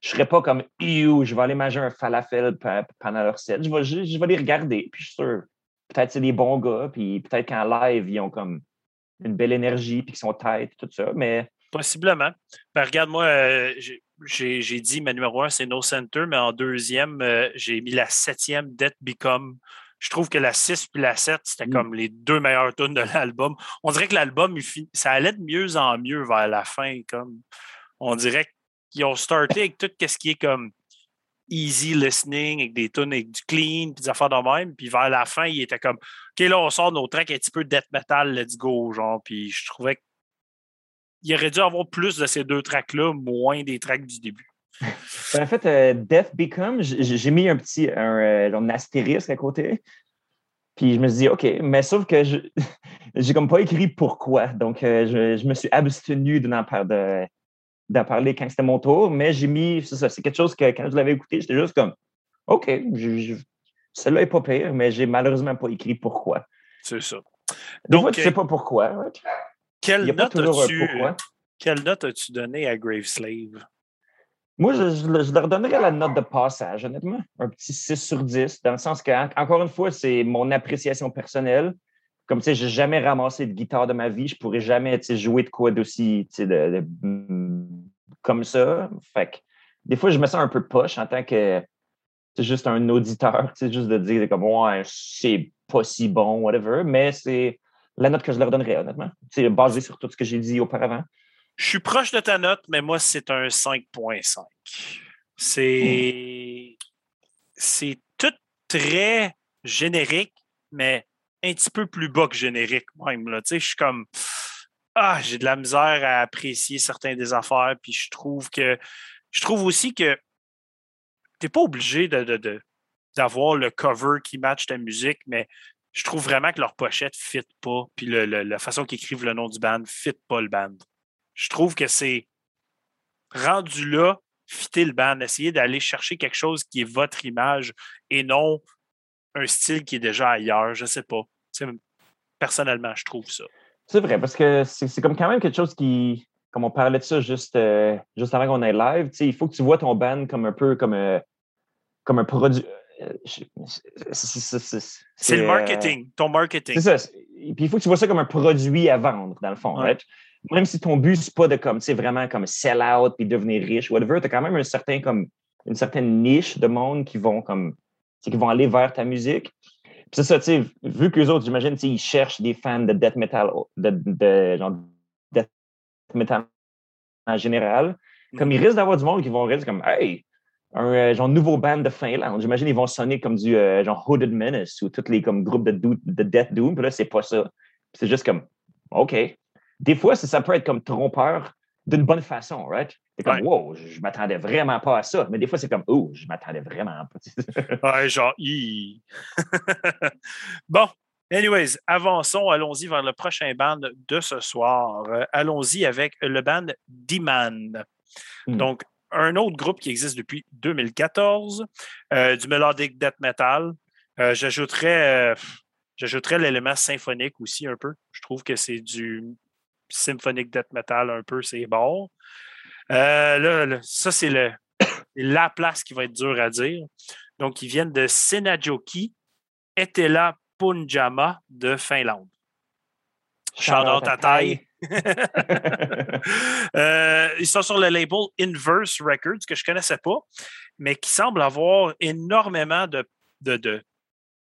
serais pas comme je vais aller manger un falafel pendant leur set. Je vais, je, vais les regarder, puis je suis sûr peut-être c'est des bons gars, puis peut-être qu'en live, ils ont comme une belle énergie, puis qu'ils sont têtes, tout ça, mais... Possiblement. Ben, regarde, moi, euh, j'ai dit ma numéro un, c'est No Center, mais en deuxième, euh, j'ai mis la septième, Death Become. Je trouve que la 6 puis la 7, c'était mm. comme les deux meilleures tunes de l'album. On dirait que l'album, ça allait de mieux en mieux vers la fin. Comme on dirait qu'ils ont starté avec tout ce qui est comme easy listening, avec des tunes avec du clean, puis des affaires de même. Puis vers la fin, il était comme OK, là, on sort nos tracks un petit peu death metal, let's go, genre. Puis je trouvais qu'il aurait dû avoir plus de ces deux tracks-là, moins des tracks du début. Ben, en fait, euh, Death Become, j'ai mis un petit un, euh, astérisque à côté. Puis je me suis dit, OK, mais sauf que je j'ai comme pas écrit pourquoi. Donc, euh, je, je, me suis abstenu d'en parler, d'en parler quand c'était mon tour, mais j'ai mis, c'est ça, c'est quelque chose que quand je l'avais écouté, j'étais juste comme, OK, celle-là n'est pas pire, mais j'ai malheureusement pas écrit pourquoi. C'est ça. Donc, fois, tu sais pas pourquoi. Quelle, note as-tu, quelle note as-tu donné à Graveslave? Moi, je, leur donnerais la note de passage, honnêtement. Un petit 6 sur 10, dans le sens que, encore une fois, c'est mon appréciation personnelle comme tu sais, j'ai jamais ramassé de guitare de ma vie, je pourrais jamais jouer de quoi d'aussi de, comme ça. Fait que des fois, je me sens un peu poche en tant que c'est juste un auditeur, juste de dire comme ouais, c'est pas si bon, whatever, mais c'est la note que je leur donnerais, honnêtement. C'est basé sur tout ce que j'ai dit auparavant. Je suis proche de ta note, mais moi, c'est un 5.5. C'est. C'est tout très générique, mais un petit peu plus bas que générique même. Là. Je suis comme Ah, j'ai de la misère à apprécier certains des affaires. Puis je trouve que je trouve aussi que tu n'es pas obligé de, d'avoir le cover qui match ta musique, mais je trouve vraiment que leur pochette ne fit pas. Puis la façon qu'ils écrivent le nom du band ne fit pas le band. Je trouve que c'est rendu là, fitter le band, essayer d'aller chercher quelque chose qui est votre image et non un style qui est déjà ailleurs. Je ne sais pas. personnellement, je trouve ça. C'est vrai, parce que c'est comme quand même quelque chose qui, comme on parlait de ça juste, euh, juste avant qu'on ait live, il faut que tu vois ton band comme un peu comme, euh, comme un produit. Euh, c'est le marketing, ton marketing. C'est ça. Puis il faut que tu vois ça comme un produit à vendre, dans le fond. même si ton but, c'est pas de comme, vraiment comme sell out puis devenir riche, whatever, tu as quand même un certain, comme, une certaine niche de monde qui vont comme, qui vont aller vers ta musique. c'est ça, tu sais, vu qu'eux autres, j'imagine, ils cherchent des fans de death metal, de, de genre, death metal en général, comme ils mm-hmm. risquent d'avoir du monde qui vont rester comme, hey, un euh, genre nouveau band de Finlande. J'imagine ils vont sonner comme du euh, genre Hooded Menace ou tous les comme groupes de, de Death Doom. Puis là, c'est pas ça. C'est juste comme OK. Des fois, ça, peut être comme trompeur d'une bonne façon, right? C'est comme wow, je, m'attendais vraiment pas à ça. Mais des fois, c'est comme oh, je m'attendais vraiment pas. ouais, genre Bon, Anyways, avançons, allons-y vers le prochain band de ce soir. Euh, allons-y avec le band Demand. Hmm. Donc, un autre groupe qui existe depuis 2014, euh, du melodic death metal. Euh, j'ajouterais, j'ajouterais l'élément symphonique aussi un peu. Je trouve que c'est du symphonic death metal un peu, c'est bon. là, ça, c'est la place qui va être dure à dire. Donc, ils viennent de Senajoki, Etela Punjama de Finlande. Shout ta taille. Euh, ils sont sur le label Inverse Records, que je ne connaissais pas, mais qui semble avoir énormément de, de,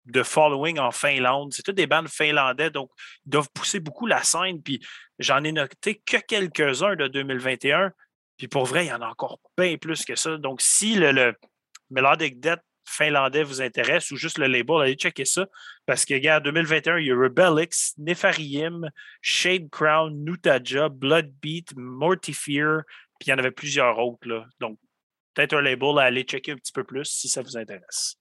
de, following en Finlande. C'est tous des bandes finlandais, donc ils doivent pousser beaucoup la scène. Puis j'en ai noté que quelques-uns de 2021. Puis pour vrai, il y en a encore bien plus que ça. Donc si le, le Melodic Death finlandais vous intéresse ou juste le label, allez checker ça. Parce que, regarde, 2021, il y a Rebelix, Nefariim, Shade Crown, Nutaja, Bloodbeat, Mortifear, puis il y en avait plusieurs autres. Donc, peut-être un label à aller checker un petit peu plus si ça vous intéresse.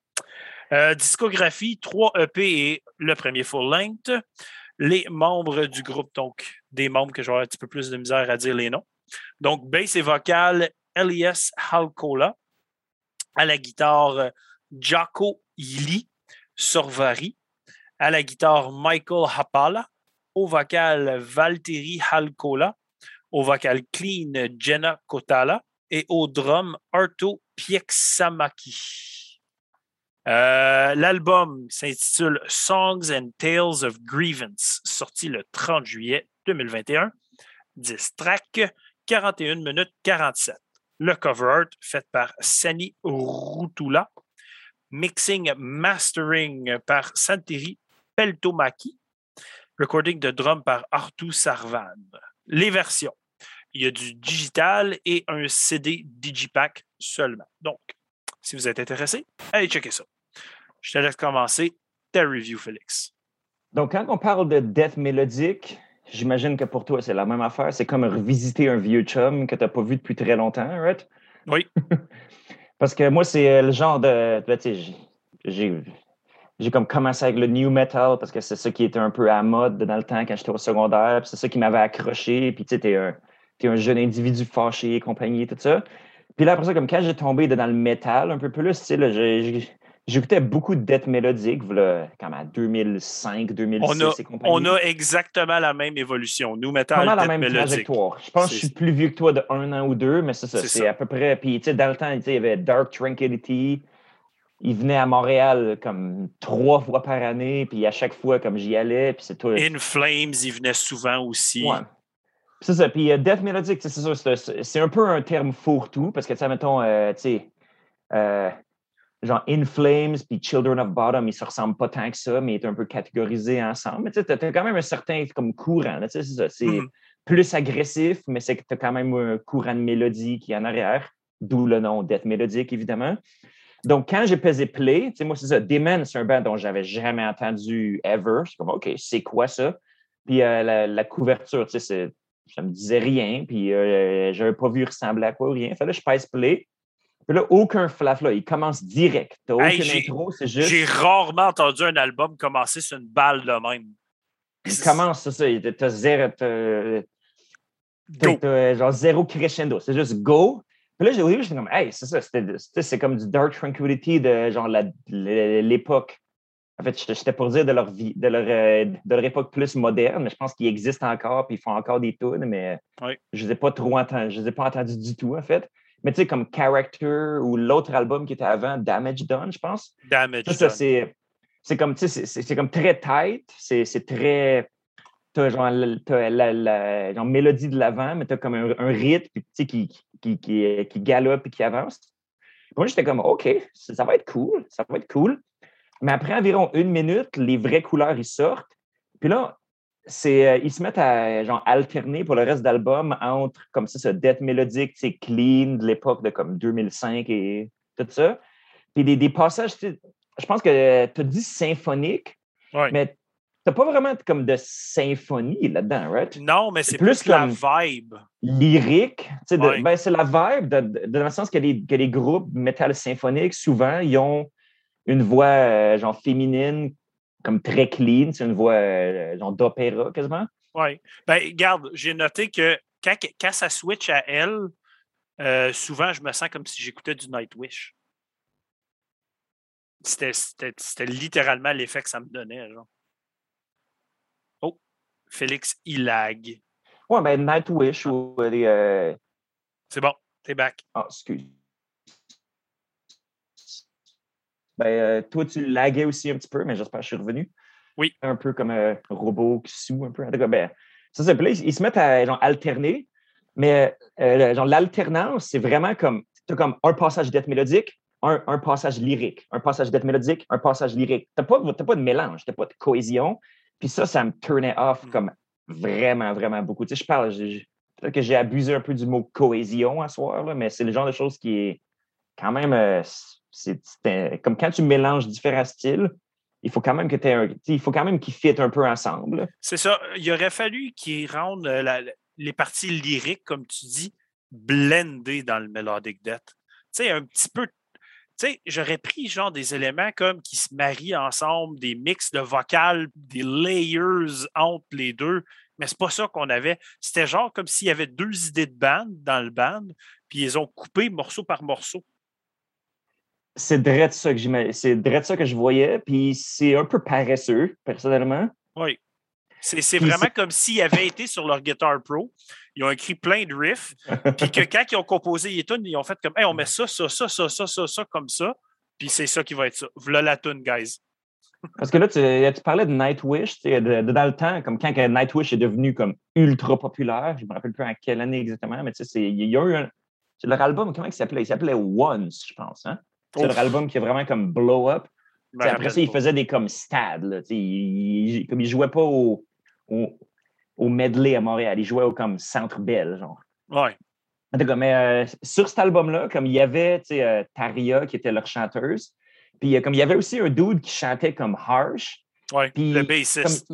Euh, discographie, 3 EP et le premier full length. Les membres du groupe, donc des membres que j'aurai un petit peu plus de misère à dire les noms. Donc, bass et vocal, Elias Halkola. À la guitare, Jaco Ili Sorvari, à la guitare Michael Hapala, au vocal Valtteri Halkola, au vocal clean Jenna Kotala et au drum Arto Pieksamaki. Euh, l'album s'intitule Songs and Tales of Grievance, sorti le 30 juillet 2021. 10 tracks, 41 minutes 47. Le cover art fait par Sani Rutula mixing, mastering par Santeri Peltomaki, recording de drum par Artu Sarvan. Les versions. Il y a du digital et un CD Digipack seulement. Donc, si vous êtes intéressé, allez checker ça. Je te laisse commencer ta review, Félix. Donc, quand on parle de death mélodique, j'imagine que pour toi, c'est la même affaire. C'est comme revisiter un vieux chum que tu n'as pas vu depuis très longtemps, right? Oui. Parce que moi, c'est euh, le genre de. Ben, j'ai j'ai comme commencé avec le new metal parce que c'est ça qui était un peu à mode dans le temps quand j'étais au secondaire. C'est ça qui m'avait accroché. Puis tu sais, t'es un, es un jeune individu fâché et compagnie, tout ça. Puis là, après ça, comme quand j'ai tombé dans le metal un peu plus, tu sais, j'écoutais beaucoup de death mélodique, comme à 2005, 2006 on a, et compagnie. On a exactement la même évolution. Nous, metal, la même trajectoire. Je pense que je suis plus vieux que toi de un an ou deux, mais c'est ça. C'est à peu près. Puis, tu sais, dans le temps, il y avait Dark Tranquility. Il venait à Montréal comme trois fois par année, puis à chaque fois, comme j'y allais, puis c'est tout. In Flames, il venait souvent aussi. Ouais. C'est ça. Puis euh, Death Melodic, c'est ça. C'est un peu un terme fourre-tout, parce que, tu sais, mettons, euh, tu sais, euh, genre In Flames puis Children of Bottom, ils se ressemblent pas tant que ça, mais ils sont un peu catégorisés ensemble. Mais tu sais, as quand même un certain comme courant. C'est ça. C'est mm-hmm. plus agressif, mais c'est que tu as quand même un courant de mélodie qui est en arrière, d'où le nom Death Mélodique, évidemment. Donc, quand j'ai pesé play, tu sais, moi, c'est ça. Demon, c'est un band dont j'avais jamais entendu ever. C'est comme, OK, c'est quoi ça? Puis euh, la, couverture, tu sais, ça me disait rien. Puis euh, j'avais pas vu ressembler à quoi ou rien. Fait là, je pèse play. Puis là, aucun flaf là. Il commence direct. T'as aucune intro, c'est juste. J'ai rarement entendu un album commencer sur une balle de même. Il commence, c'est ça. T'as zéro. T'as, genre zéro crescendo. C'est juste go. Puis là, j'ai j'étais comme, hey, c'est ça, c'est comme du Dark Tranquility de genre l'époque. En fait, j'étais pour dire de leur vie, de leur, euh, de leur époque plus moderne, mais je pense qu'ils existent encore, puis ils font encore des tunes, mais je ne les ai pas trop entendus, je les ai pas entendus du tout, en fait. Mais tu sais, comme Character ou l'autre album qui était avant, Damage Done, je pense. Damage ça, Done. C'est comme, c'est comme très tight, c'est très tu as genre, la, la, genre, mélodie de l'avant, mais tu as comme un, rythme qui, qui, qui, qui, qui galope et qui avance. moi, j'étais comme, OK, ça, va être cool, ça va être cool. Mais après environ une minute, les vraies couleurs, ils sortent. Puis là, c'est, euh, ils se mettent à genre, alterner pour le reste d'album entre comme ça, ce death mélodique, c'est clean de l'époque de comme 2005 et tout ça. Puis des, des passages, je pense que tu as dit symphonique, mais T'as pas vraiment comme de symphonie là-dedans, right? Non, mais c'est plus, la vibe. Lyrique. Ben, c'est la vibe, de, dans le sens que les, que les groupes métal symphoniques, souvent, ils ont une voix euh, genre féminine, comme très clean. C'est une voix euh, genre d'opéra quasiment. Oui. Ben, regarde, j'ai noté que quand, quand, ça switch à elle, euh, souvent, je me sens comme si j'écoutais du Nightwish. C'était littéralement l'effet que ça me donnait. Genre. Félix Ilag. Ouais, ben Nightwish ou euh, euh, C'est bon, t'es back. Ah, excuse. Ben, euh, toi, tu laguais aussi un petit peu, mais j'espère que je suis revenu. Oui. Un peu comme un robot qui sous un peu. En tout cas, ben, ça, c'est ils, ils se mettent à genre, alterner, mais genre l'alternance, c'est vraiment comme, as comme un passage d'être mélodique, un, un, passage lyrique, un passage d'être mélodique, un passage lyrique. Tu n'as pas, pas de mélange, tu n'as pas de cohésion. Puis ça, ça me turnait off mm. comme vraiment, vraiment beaucoup. Tu sais, je parle, peut-être que j'ai abusé un peu du mot cohésion à soir, là, mais c'est le genre de choses qui est quand même. Euh, c'est, comme quand tu mélanges différents styles, il faut quand même que il faut quand même qu'ils fit un peu ensemble. C'est ça. Il aurait fallu qu'ils rendent euh, les parties lyriques, comme tu dis, blendées dans le melodic death. Tu sais, un petit peu sais, j'aurais pris genre des éléments comme qui se marient ensemble, des mix de vocales, des layers entre les deux, mais c'est pas ça qu'on avait. C'était genre comme s'il y avait deux idées de band dans le band, puis ils ont coupé morceau par morceau. C'est direct ça que c'est ça que je voyais, puis c'est un peu paresseux personnellement. Oui. C'est vraiment comme s'ils avaient été sur leur Guitar Pro, ils ont écrit plein de riffs, puis que quand ils ont composé les tunes, ils ont fait comme hey, on met ça, ça, ça, ça, ça, ça, ça, comme ça, puis c'est ça qui va être ça. Voilà la tune, guys. Parce que là, tu, parlais de Nightwish, de, de, dans le temps, comme quand Nightwish est devenu comme ultra populaire, je ne me rappelle plus en quelle année exactement, mais tu sais, il y a eu un. C'est leur album, comment il s'appelait? Il s'appelait Once, je pense. Hein? C'est leur album qui est vraiment comme blow up. après ça, il faisait des comme stades. Là, il, comme il jouait pas au, au, medley à Montréal. Ils jouaient au comme Centre Bell, genre. Ouais. En tout cas, mais euh, sur cet album-là, comme il y avait euh, Taria qui était leur chanteuse, puis euh, comme il y avait aussi un dude qui chantait comme Harsh. Ouais, le bassiste.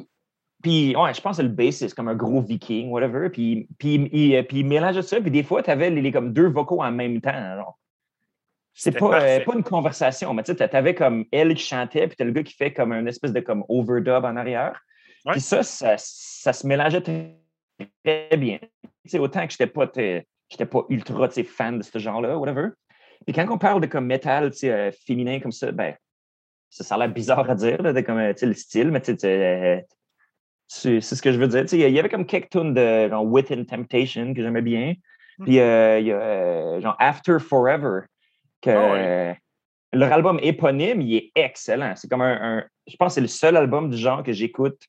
puis, ouais, je pense que le bassiste, comme un gros viking, whatever. Puis, puis, il, puis il mélangeait ça, puis des fois, tu avais les, comme deux vocaux en même temps. Genre. C'est pas, pas une conversation, mais tu sais, avais comme elle qui chantait, puis tu as le gars qui fait comme un espèce de comme overdub en arrière. Puis ça, ça, se mélangeait très bien. autant que je n'étais pas, pas ultra fan de ce genre-là, whatever. Puis quand on parle de comme métal euh, féminin comme ça, ben, ça, ça a l'air bizarre à dire, de, comme, le style, mais euh, c'est ce que je veux dire. Il y avait comme quelques tunes de genre, Within Temptation que j'aimais bien. Hmm. Puis euh, il y a genre After Forever, que ah leur album éponyme, il est excellent. C'est comme un, Je pense que c'est le seul album du genre que j'écoute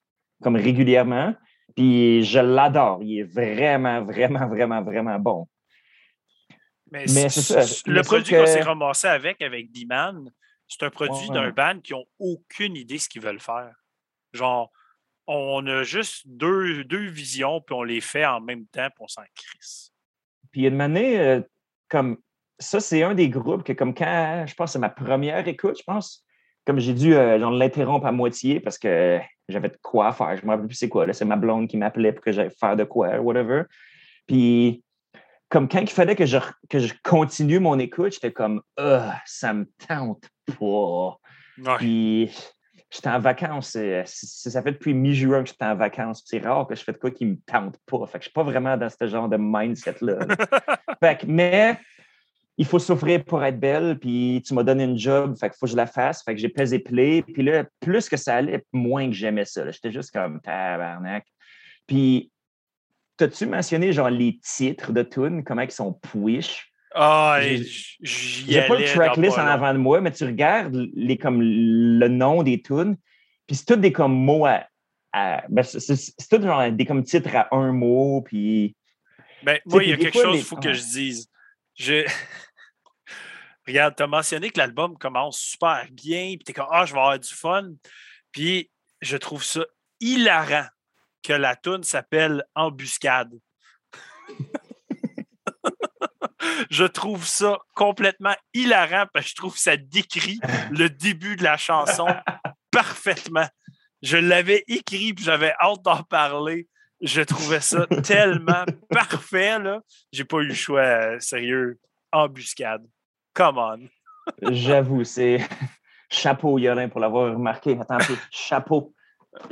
comme régulièrement. Puis je l'adore. Il est vraiment, vraiment, vraiment, vraiment bon. Mais, c'est ça. Le produit qu'on s'est ramassé avec, avec D-Man, c'est un produit d'un band qui n'ont aucune idée de ce qu'ils veulent faire. Genre, on a juste deux, deux visions, puis on les fait en même temps, puis on s'en crisse. Puis il y a une manière, euh, comme ça, c'est un des groupes que, comme quand, je pense, c'est ma première écoute, je pense, comme j'ai dû euh, l'interrompre à moitié parce que j'avais de quoi faire. Je ne me rappelle plus c'est quoi. C'est ma blonde qui m'appelait pour que j'aille faire de quoi, whatever. Puis, comme quand il fallait que je, que je continue mon écoute, j'étais comme, ça me tente pas. Puis, j'étais en vacances. Euh, ça fait depuis mi-juin que j'étais en vacances. C'est rare que je fais de quoi qui me tente pas. Fait que je suis pas vraiment dans ce genre de mindset-là. fait mais il faut souffrir pour être belle, puis tu m'as donné une job, fait qu'il faut que je la fasse, fait que j'ai pesé play, puis là, plus que ça allait, moins que j'aimais ça. J'étais juste comme tabarnak. Puis, t'as-tu mentionné genre les titres de tunes, comment ils sont push? Ah, j'ai pas le tracklist en avant de moi, mais tu regardes les, comme, le nom des tunes, puis c'est tous des comme mots à, à- ben, c'est- tout genre des comme titres à un mot, puis Ben, moi, il y a quelque fois, chose qu'il faut que je dise. Je... Regarde, tu as mentionné que l'album commence super bien, puis tu es comme Ah, je vais avoir du fun. Puis je trouve ça hilarant que la tune s'appelle Embuscade. je trouve ça complètement hilarant parce que je trouve que ça décrit le début de la chanson parfaitement. Je l'avais écrit puis j'avais hâte d'en parler. Je trouvais ça tellement parfait. là. J'ai pas eu le choix, euh, sérieux. Embuscade. Come on. j'avoue, c'est chapeau Yolin pour l'avoir remarqué. Attends un peu, chapeau,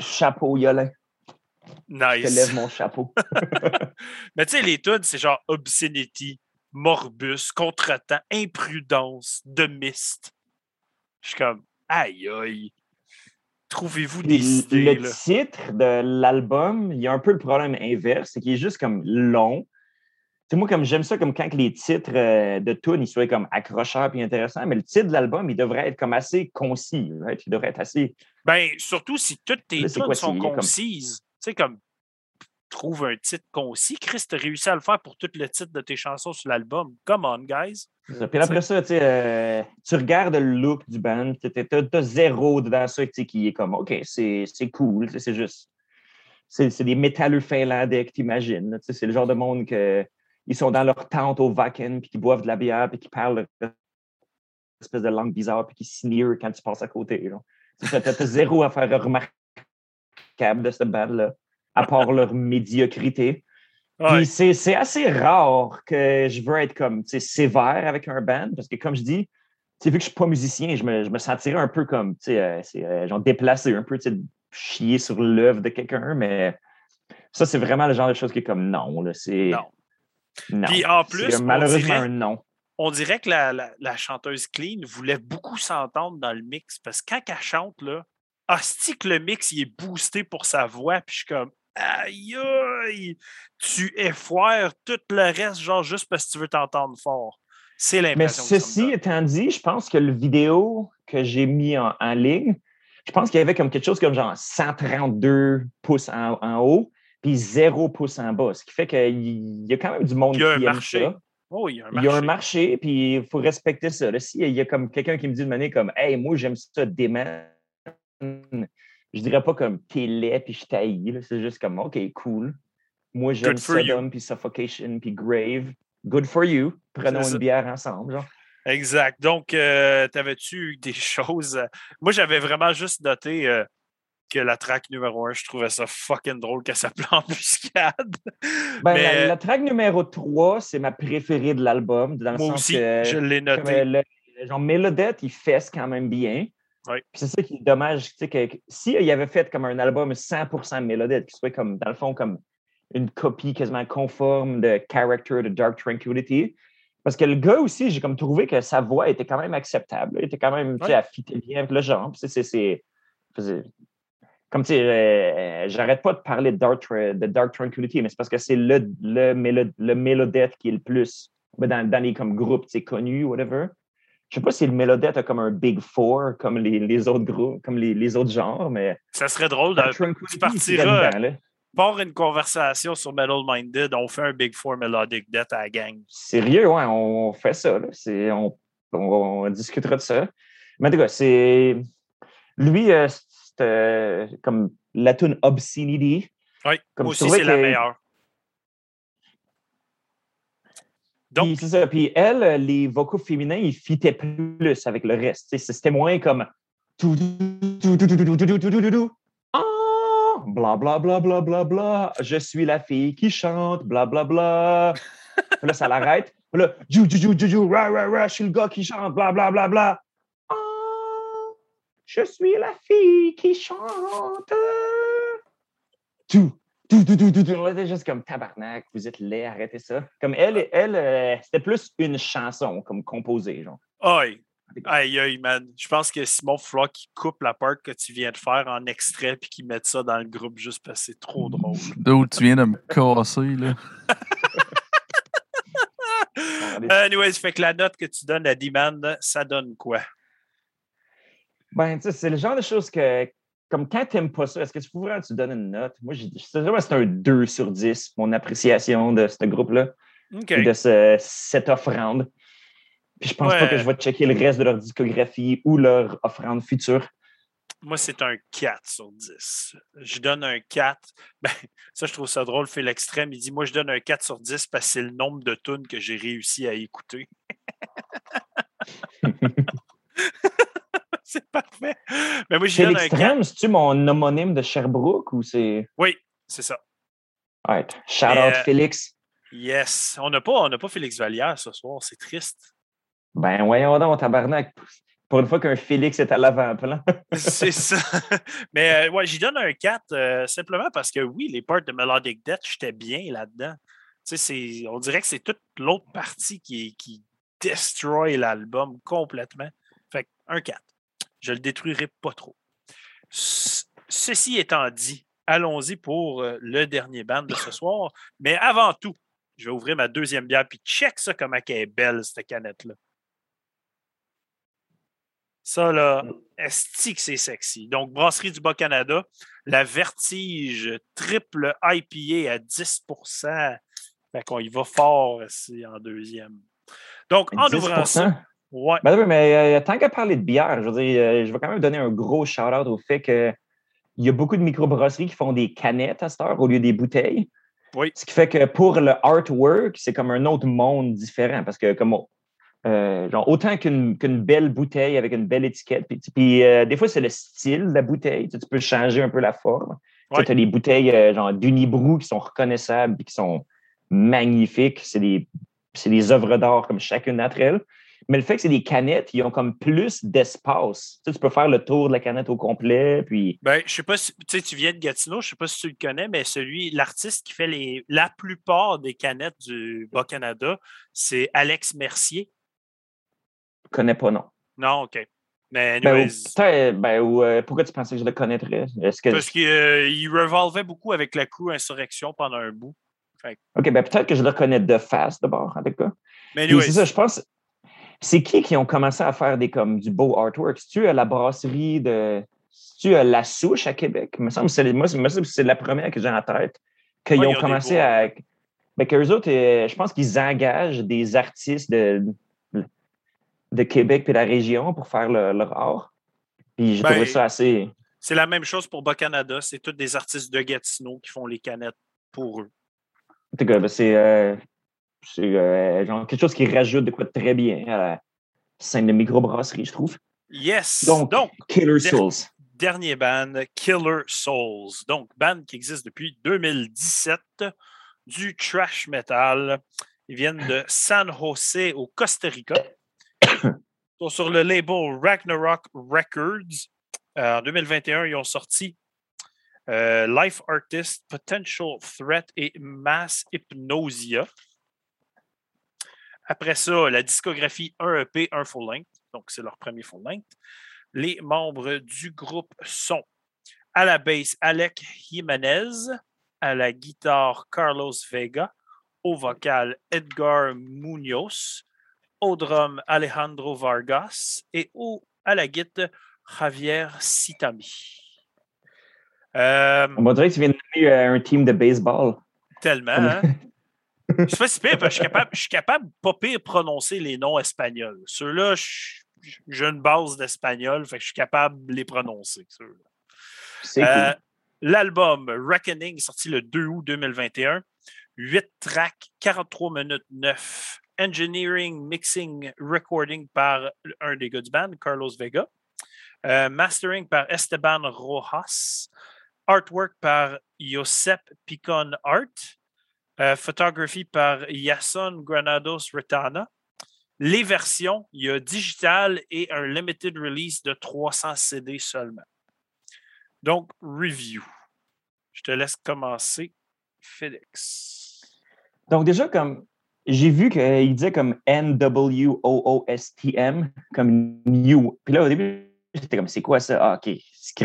chapeau Yolin, je te Nice. lève mon chapeau. Mais tu sais, les tunes, c'est genre Obscenity, Morbus, Contretemps, Imprudence, De Mist. Je suis comme, aïe aïe. Trouvez-vous des idées, le là? titre de l'album, il y a un peu le problème inverse, c'est qu'il est juste comme long. Tu sais, moi, comme j'aime ça, comme quand les titres euh, de tunes, ils soient comme accrocheurs et intéressants, mais le titre de l'album, il devrait être comme assez concis. right? Il devrait être assez. Ben, surtout si toutes tes tunes sont concises. Tu sais, comme, trouve un titre concis. Chris, t'as réussi à le faire pour tout le titre de tes chansons sur l'album. Come on, guys. Puis après ça, euh, tu regardes le look du band, tu as, zéro dedans ça qui est comme OK, c'est cool, c'est juste. C'est c'est des métalleux finlandais que tu imagines. C'est le genre de monde que ils sont dans leur tente au Wacken, puis qui boivent de la bière, puis qui parlent une espèce de langue bizarre, puis qui sneer quand tu passes à côté. Tu as, zéro à faire remarquable de cette bande-là, à part leur médiocrité. Ouais. Puis c'est assez rare que je veux être comme sévère avec un band parce que, comme je dis, vu que je ne suis pas musicien, je me, je me sentirais un peu comme tu sais, euh, euh, genre déplacé, un peu chier sur l'œuvre de quelqu'un, mais ça, c'est vraiment le genre de choses qui est comme non. Là, c'est, Non. Non. Puis en plus, on malheureusement dirait- un non. on dirait que la, la- la chanteuse Clean voulait beaucoup s'entendre dans le mix parce que quand elle chante, là, hostie que le mix il est boosté pour sa voix, puis je suis comme aïe aïe, tu effoires tout le reste, genre juste parce que tu veux t'entendre fort. C'est Mais l'impression me ceci étant dit, je pense que le vidéo que j'ai mis en, en ligne, je pense qu'il y avait comme quelque chose comme genre 132 pouces en, en haut, puis 0 pouces en bas. Ce qui fait qu'il y a quand même du monde Il y a un qui aime marché. ça. Oh, il y a un Il marché. y a un marché, puis il faut respecter ça. Là, S'il y a comme quelqu'un qui me dit de manière comme Hey, moi j'aime ça dément, je dirais pas comme t'es laid puis je t'haïs. là. C'est juste comme OK, cool. Moi j'aime. Sodom puis Suffocation puis Grave. Good for you. Prenons une bière ensemble. Genre. Exact. Donc, euh, t'avais-tu eu des choses? Moi, j'avais vraiment juste noté euh, que la track numéro un, je trouvais ça fucking drôle qu'elle s'appelait Embuscade. Ben, Mais- la, la track numéro 3, c'est ma préférée de l'album. Moi sens aussi, que, je l'ai noté. euh, le, genre Mélodette, il fesse quand même bien. Oui. C'est ça qui est dommage. Que, que s'il avait fait comme un album 100% Mélodette, qui soit comme, dans le fond, comme une copie quasiment conforme de Character de Dark Tranquility. Parce que le gars aussi, j'ai comme trouvé que sa voix était quand même acceptable. Il était quand même, tu sais, Ouais. bien avec le genre. C'est- comme tu sais, euh, j'arrête pas de parler de Dark, de Dark Tranquility, mais c'est parce que c'est le, le, mélo- le Mélodette qui est le plus ben, dans, dans les comme, groupes connus, whatever. Je sais pas si le Mélodette a comme un Big Four comme les, les autres groupes, comme les, les autres genres, mais Ça serait drôle. Dark De, partiras, là. part une conversation sur Metal Minded, on fait un Big Four Melodic Death à la gang. Sérieux, ouais, on fait ça. Là. On, on, on discutera de ça. Mais en tout cas, c'est. Lui, euh, juste euh, comme la tune Obscenity. Oui, comme aussi, c'est la meilleure. Donc... Puis, c'est ça. Puis elle, les vocaux féminins, ils fitaient plus avec le reste. C'était moins comme Ah, bla, bla, bla, bla, bla, bla. Je suis la fille qui chante, bla, bla, bla. là, ça l'arrête. Là, ju, ju, ju, ju, ra, ra, ra, je suis le gars qui chante, bla, bla, bla, bla. Je suis la fille qui chante. Tout, tout, tout, tout, tout, tout. Là, c'est juste comme tabarnak, vous êtes laid, arrêtez ça. Comme elle, elle euh, c'était plus une chanson, comme composée, genre. aïe, aïe, aïe, man. Je pense que Simon Flock qui coupe la part que tu viens de faire en extrait puis qui mette ça dans le groupe juste parce que c'est trop drôle. D'où tu viens de me casser, là. Anyways, fait que la note que tu donnes à Demand, ça donne quoi? Ben, tu sais, c'est le genre de choses que comme quand t'aimes pas ça, est-ce que tu pourrais tu donnes une note? Moi, je c'est vraiment c'est un 2 sur 10, mon appréciation de ce groupe-là, de ce- cette offrande. Puis je pense pas que je vais checker le reste de leur discographie ou leur offrande future. Moi, c'est un 4 sur 10. Je donne un 4. Ben, ça, je trouve ça drôle. Fait l'extrême. Il dit Moi, je donne un 4 sur 10 parce que c'est le nombre de tunes que j'ai réussi à écouter. c'est parfait. Mais moi, je C'est donne un 4. l'extrême, c'est-tu mon homonyme de Sherbrooke ou c'est. Oui, c'est ça. Ouais, shout out euh, Félix. Yes. On n'a pas, on pas Félix Vallière ce soir. C'est triste. Ben voyons donc, tabarnak. Pour une fois qu'un Félix est à l'avant-plan. C'est ça. Mais euh, ouais, j'y donne un 4 euh, simplement parce que oui, les parts de Melodic Death, j'étais bien là-dedans. Tu sais, c'est- on dirait que c'est toute l'autre partie qui, qui destroy l'album complètement. Fait un 4. Je le détruirai pas trop. Ce- Ceci étant dit, allons-y pour euh, le dernier band de ce soir. Mais avant tout, je vais ouvrir ma deuxième bière puis check ça comment elle est belle, cette canette-là. Ça, là, est que c'est sexy. Donc, Brasserie du Bas-Canada, la Vertige triple IPA à 10 Fait qu'on y va fort ici en deuxième. Donc, en 10%. ouvrant ça, ouais, Ben oui, mais euh, tant qu'à parler de bière, je veux dire, euh, je vais quand même donner un gros shout-out au fait que il y a beaucoup de microbrasseries qui font des canettes à cette heure au lieu des bouteilles. Oui. Ce qui fait que pour le artwork, c'est comme un autre monde différent parce que comme euh, genre, autant qu'une belle bouteille avec une belle étiquette, puis, puis, des fois c'est le style de la bouteille, tu, peux changer un peu la forme. Ouais. Tu as des bouteilles genre d'Unibrou qui sont reconnaissables et qui sont magnifiques. C'est des, c'est des œuvres d'art comme chacune d'entre elles. Mais le fait que c'est des canettes, ils ont comme plus d'espace. Tu, sais, tu peux faire le tour de la canette au complet, puis Ben, je sais pas si tu sais, tu viens de Gatineau, je sais pas si tu le connais, mais celui, l'artiste qui fait les, la plupart des canettes du Bas-Canada, c'est Alex Mercier. je connais pas, non. Non, OK. Mais Ben, anyways, ben, ou, euh, pourquoi tu pensais que je le connaîtrais? Que, parce qu'il euh, revolvait beaucoup avec la crew Insurrection pendant un bout. OK, ben, peut-être que je le connais de face d'abord, en tout cas. Mais c'est ça, je pense. C'est qui qui ont commencé à faire des, comme, du beau artwork? C'est-tu à la brasserie de. C'est-tu à La Souche à Québec? Il me semble que c'est, moi, la première que j'ai en tête. Qu'ils Ouais, ont commencé à. Ben, qu'eux autres, euh, je pense qu'ils engagent des artistes de, de Québec et de la région pour faire le- leur art. Puis j'ai Ben, trouvé ça assez. c'est la même chose pour Bas-Canada. C'est tous des artistes de Gatineau qui font les canettes pour eux. En tout cas, ben, c'est, euh, c'est euh, genre quelque chose qui rajoute de quoi de très bien à la scène de microbrasserie, je trouve. Yes! Donc, Donc Killer Souls. dernier band, Killer Souls. Donc, band qui existe depuis 2017, du trash metal. Ils viennent de San Jose au Costa Rica. Ils sont sur le label Ragnarok Records. Euh, en 2021, ils ont sorti euh, Life Artist, Potential Threat et Mass Hypnosia. Après ça, la discographie 1 EP, 1 full length. Donc, c'est leur premier full length. Les membres du groupe sont à la basse Alec Jimenez, à la guitare Carlos Vega, au vocal Edgar Munoz, au drum Alejandro Vargas et au, à la guitare Javier Sitami. Euh, On que tu viens de nommer euh, un team de baseball. tellement, hein? Je fais si pire, parce que je suis capable, je suis capable pas pire prononcer les noms espagnols. Ceux-là, j'ai une base d'espagnol, fait que je suis capable de les prononcer. ceux-là. C'est Euh, cool. L'album Reckoning, sorti le 2 août 2021. 8 tracks, 43 minutes 9. Engineering, mixing, recording par un des gars du band, Carlos Vega. Euh, mastering par Esteban Rojas. Artwork par Josep Picon Art. Euh, photographie par Yason Granados Retana. Les versions, il y a digital et un limited release de 300 CD seulement. Donc, review. Je te laisse commencer, Félix. Donc, déjà, comme j'ai vu qu'il disait comme N-W-O-O-S-T-M, comme New. Puis là, au début, j'étais comme, c'est quoi ça? Ah, OK,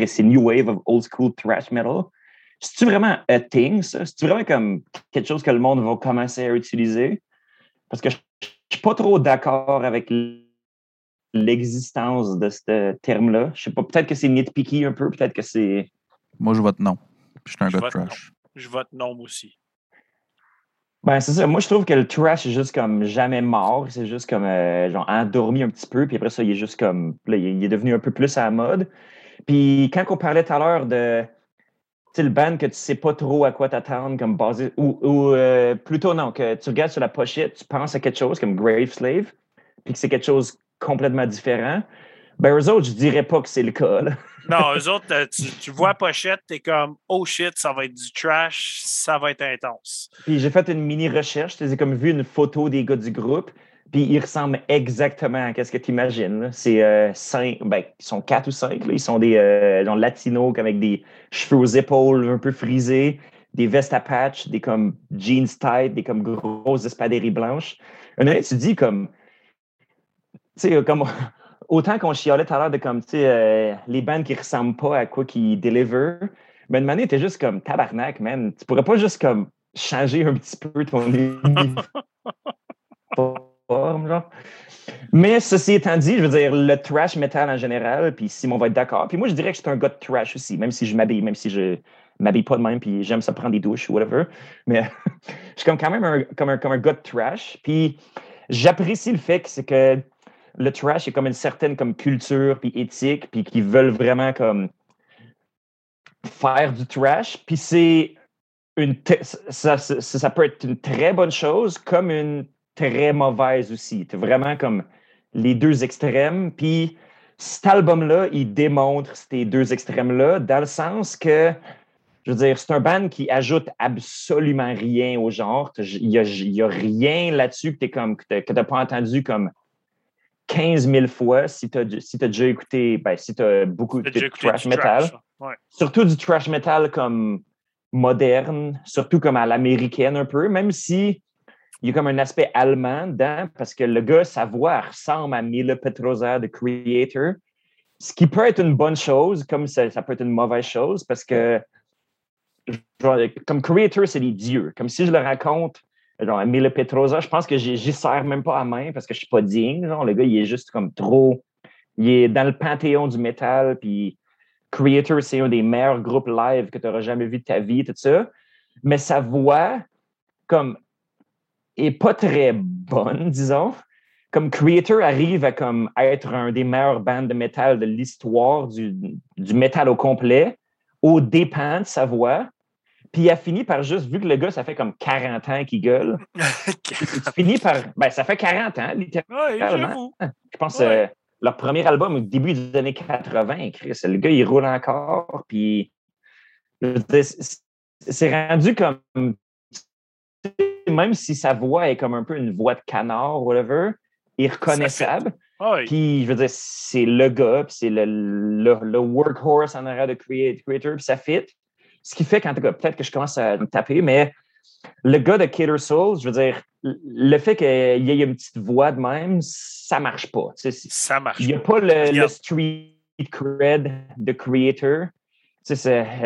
c'est New Wave of Old School Thrash Metal. C'est-tu vraiment a thing, ça? C'est-tu vraiment comme quelque chose que le monde va commencer à utiliser? Parce que je ne suis pas trop d'accord avec l'existence de ce terme-là. Je sais pas, peut-être que c'est nitpicky un peu, peut-être que c'est. Moi, je vote non. Je suis un Je gars de vote non. trash. Je vote non aussi. Ben, c'est ça. Moi, je trouve que le trash est juste comme jamais mort. C'est juste comme, euh, genre, endormi un petit peu. Puis après ça, il est juste comme, là, il est- devenu un peu plus à la mode. Puis quand on parlait tout à l'heure de, le band que tu sais pas trop à quoi t'attendre, comme basé, ou, ou, euh, plutôt non, que tu regardes sur la pochette, tu penses à quelque chose comme Grave Slave, puis que c'est quelque chose complètement différent. Ben, eux autres, je dirais pas que c'est le cas, là. Non, eux autres, euh, tu, tu vois pochette, t'es comme Oh shit, ça va être du trash, ça va être intense. Puis j'ai fait une mini recherche, j'ai comme vu une photo des gars du groupe, puis ils ressemblent exactement à ce que tu imagines. C'est euh, cinq, ben, ils sont quatre ou cinq, là. ils sont des euh, genre latinos avec des cheveux aux épaules un peu frisés, des vestes à patch, des comme jeans tight, des comme grosses espadrilles blanches. Un moment, tu te dis comme, tu sais, comme autant qu'on chialait tout à l'heure de comme, tu sais, euh, les bandes qui ressemblent pas à quoi qu'ils deliver, mais une manière, t'es juste comme tabarnak, man. Tu pourrais pas juste comme changer un petit peu ton Mais ceci étant dit, je veux dire, le trash metal en général, puis Simon va être d'accord. Puis moi, je dirais que je suis un gars de trash aussi, même si je m'habille, même si je m'habille pas de même, puis j'aime ça prendre des douches ou whatever. Mais je suis comme quand même un, comme un, comme un gars de trash. Puis j'apprécie le fait que c'est que le trash est comme une certaine comme culture puis éthique, puis qu'ils veulent vraiment comme faire du trash. Puis c'est une ça, ça peut être une très bonne chose comme une très mauvaise aussi. C'est vraiment comme les deux extrêmes. Puis cet album-là, il démontre ces deux extrêmes-là dans le sens que, je veux dire, c'est un band qui ajoute absolument rien au genre. Il n'y a, rien là-dessus que tu t'as pas entendu comme 15 000 fois si tu as, si déjà écouté, ben, si tu as beaucoup de trash metal trash, là. Ouais. surtout du trash metal comme moderne, surtout comme à l'américaine un peu, même si il y a comme un aspect allemand dedans, parce que le gars, sa voix ressemble à Mila Petrosa de Creator, ce qui peut être une bonne chose, comme ça, peut être une mauvaise chose, parce que genre, comme Creator, c'est des dieux. Comme si je le raconte, genre à Mila Petrosa, je pense que j'y sers même pas à main parce que je suis pas digne. Genre, le gars, il est juste comme trop. Il est dans le panthéon du métal, puis Creator, c'est un des meilleurs groupes live que tu n'auras jamais vu de ta vie, tout ça. Mais sa voix, comme, est pas très bonne, disons. Comme Creator arrive à comme être un des meilleurs bands de métal de l'histoire du, du métal au complet, au dépens de sa voix. Puis il a fini par juste, vu que le gars, ça fait comme 40 ans qu'il gueule, il finit par. Ben, ça fait 40 ans, littéralement. Ouais. Je pense Ouais. euh, leur premier album au début des années 80, Chris, le gars, il roule encore. Puis, c'est rendu comme. Même si sa voix est comme un peu une voix de canard, whatever, irreconnaissable. Ouais. Puis, je veux dire, c'est le gars, puis c'est le, le, le workhorse en arrière de create- Creator, puis ça fit. Ce qui fait qu'en tout cas, peut-être que je commence à me taper, mais le gars de Killer Souls, je veux dire, le fait qu'il y ait une petite voix de même, ça marche pas. Ça marche. il n'y a pas le, street cred de creator. C'est-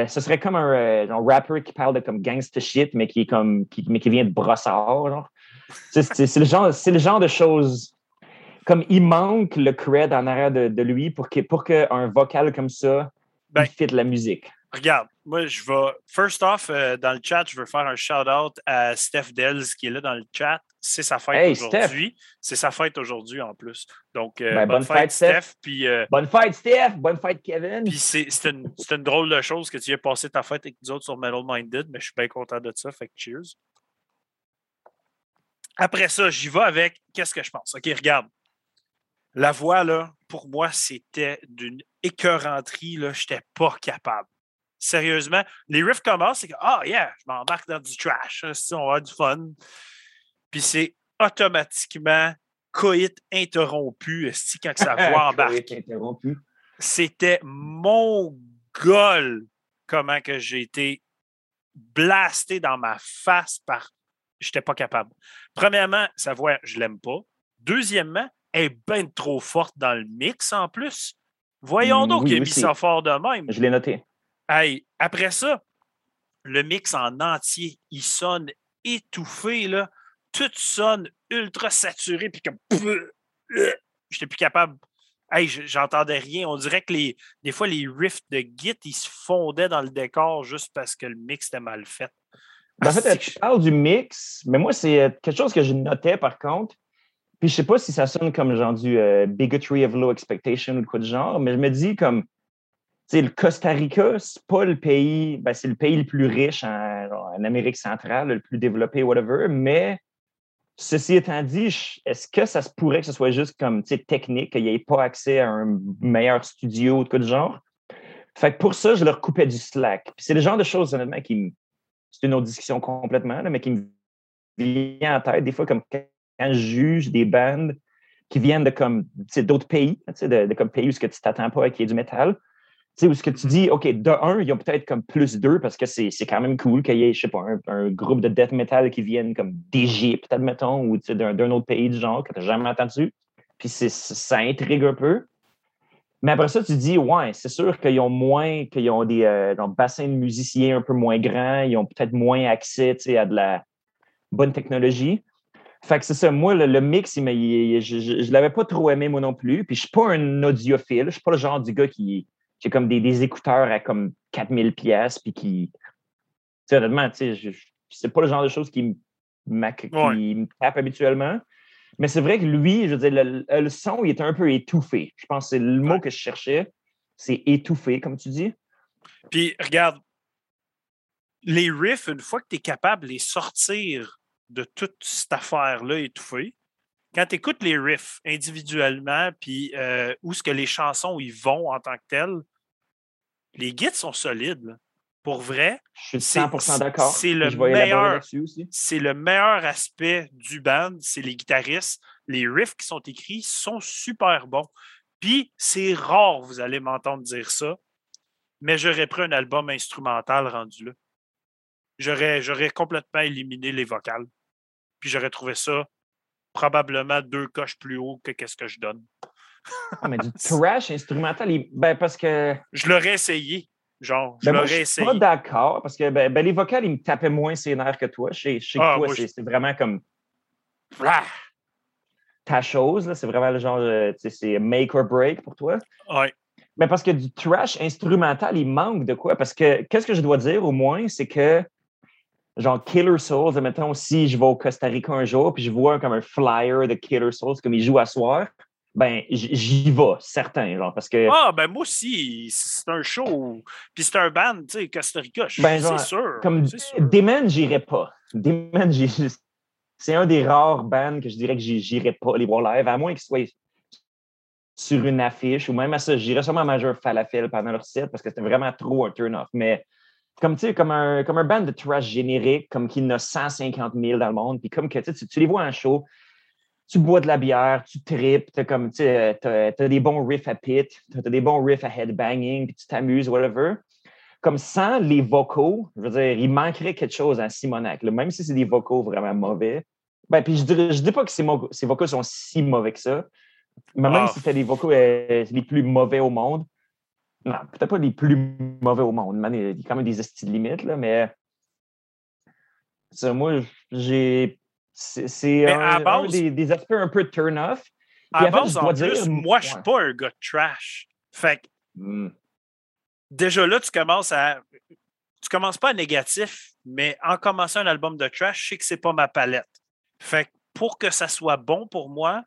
ce serait comme un, euh, genre rapper qui parle de comme gangsta shit, mais qui est comme qui, mais qui vient de brossard. C'est c'est le genre, c'est le genre de choses. Comme il manque le cred en arrière de, de lui pour que pour qu'un vocal comme ça Ben, il fit la musique. Regarde, moi, je vais. First off, euh, dans le chat, je veux faire un shout-out à Steph Dells qui est là dans le chat. C'est sa fête Hey, aujourd'hui. C'est sa fête aujourd'hui en plus. Donc, euh, Ben, bonne, bonne fête, Steph. Steph. Puis, euh, Bonne fête, Steph! Bonne fête, Kevin! puis c'est une, une drôle de chose que tu aies passé ta fête avec nous autres sur Metal Minded, mais je suis bien content de ça. Fait que cheers. Après ça, j'y vais avec qu'est-ce que je pense? OK, regarde. La voix, là, pour moi, c'était d'une écœuranterie. Je n'étais pas capable. Sérieusement, les riffs commencent, c'est que, ah, yeah, je m'embarque dans du trash. hein, si on va avoir du fun. Puis c'est automatiquement coït interrompu esti, quand que sa voix embarque interrompu. c'était mon goal comment que j'ai été blasté dans ma face par j'étais pas capable. Premièrement, sa voix, je l'aime pas. Deuxièmement, elle est bien trop forte dans le mix en plus. Voyons Mm, donc oui, qu'il a oui, mis ça fort de même. Je l'ai noté. Hey, après ça, le mix en entier, il sonne étouffé, là. Tout sonne ultra saturé, puis comme. J'étais plus capable. Hey, j'entendais rien. On dirait que les, des fois, les riffs de Git, ils se fondaient dans le décor juste parce que le mix était mal fait. Ben, en fait, tu parles du mix, mais moi, c'est euh, quelque chose que je notais par contre. Puis je sais pas si ça sonne comme genre du euh, bigotry of low expectation ou de quoi de genre, mais je me dis comme, tu sais, le Costa Rica, c'est pas le pays, ben, c'est le pays le plus riche en, en, Amérique centrale, le plus développé, whatever, mais Ceci étant dit, est-ce que ça se pourrait que ce soit juste comme technique, qu'il n'y ait pas accès à un meilleur studio ou de quoi de genre? Fait que pour ça, je leur coupais du slack. c'est le genre de choses, honnêtement, qui me. C'est une autre discussion complètement, mais qui me vient en tête, des fois, comme quand je juge des bandes qui viennent de comme d'autres pays, de, de, comme pays où ce que tu t'attends pas à qu'il y ait du métal sais, où ce que tu dis, OK, de un, ils ont peut-être comme plus deux parce que c'est quand même cool qu'il y ait, je sais pas, un, groupe de death metal qui viennent comme d'Égypte, admettons, ou d'un autre pays du genre que tu n'as jamais entendu. Puis ça intrigue un peu. Mais après ça, tu dis, ouais, c'est sûr qu'ils ont moins, qu'ils ont des, euh, bassins de musiciens un peu moins grands, ils ont peut-être moins accès à de la bonne technologie. Fait que c'est ça, moi, le, mix, je ne l'avais pas trop aimé, moi non plus. Puis je suis pas un audiophile, je suis pas le genre du gars qui, j'ai comme des, écouteurs à comme 4000 pièces puis qui honnêtement tu sais c'est pas le genre de choses qui me tape habituellement. Mais c'est vrai que lui je veux dire le, son il est un peu étouffé. Je pense que c'est le mot que je cherchais. C'est étouffé comme tu dis. Puis regarde les riffs une fois que tu es capable de les sortir de toute cette affaire là étouffée quand tu écoutes les riffs individuellement, puis euh, où ce que les chansons ils vont en tant que telles, les guides sont solides. Pour vrai, je suis 100% d'accord. C'est le meilleur. C'est le meilleur aspect du band, c'est les guitaristes. Les riffs qui sont écrits sont super bons. Puis c'est rare, vous allez m'entendre dire ça, mais j'aurais pris un album instrumental rendu là. J'aurais, j'aurais complètement éliminé les vocales. Puis j'aurais trouvé ça probablement deux coches plus haut que qu'est-ce que je donne. Ah, mais du trash instrumental, ben, parce que. Je l'aurais essayé. Genre, je ben, l'aurais essayé. Je suis pas d'accord parce que ben, ben, les vocales, ils me tapaient moins ses nerfs que toi. Chez, chez ah, toi, c'est vraiment comme. Ah! Ta chose, c'est vraiment le genre, c'est make or break pour toi. Oui. Mais parce que du trash instrumental, il manque de quoi? Parce que qu'est-ce que je dois dire au moins, c'est que genre Killer Souls, mettons, si je vais au Costa Rica un jour, puis je vois comme un flyer de Killer Souls, comme il joue à soir, ben j'y vais, certain, genre, parce que... Ah, ben moi aussi, c'est un show, puis c'est un band, tu sais, Costa Rica, ben, c'est sûr. Comme Demon, j'irais pas. Demon, c'est un des rares bands que je dirais que j'irais pas les voir live, à moins qu'ils soient sur une affiche, ou même à ça, j'irais sûrement à Major Falafel pendant leur set, parce que c'était vraiment trop un turn-off, mais comme, comme, un, comme un band de trash générique, comme qu'il y en a 150 000 dans le monde, puis comme que tu, tu les vois en show, tu bois de la bière, tu tripes, tu as, des bons riffs à pit, tu as des bons riffs à headbanging, puis tu t'amuses, whatever. Comme sans les vocaux, je veux dire, il manquerait quelque chose à Simonac, même si c'est des vocaux vraiment mauvais. Ben, puis je ne dis, dis pas que ces, ces, vocaux sont si mauvais que ça, mais même ah. si c'était les vocaux euh, les plus mauvais au monde, non, peut-être pas les plus mauvais au monde. il y a quand même des styles limites, là, mais moi, j'ai. C'est un, des, aspects un peu turn-off. À base, en plus, moi, je suis pas un gars de trash. Fait que, hmm. déjà là, tu commences à. Tu commences pas à négatif, mais en commençant un album de trash, je sais que c'est pas ma palette. Fait que pour que ça soit bon pour moi,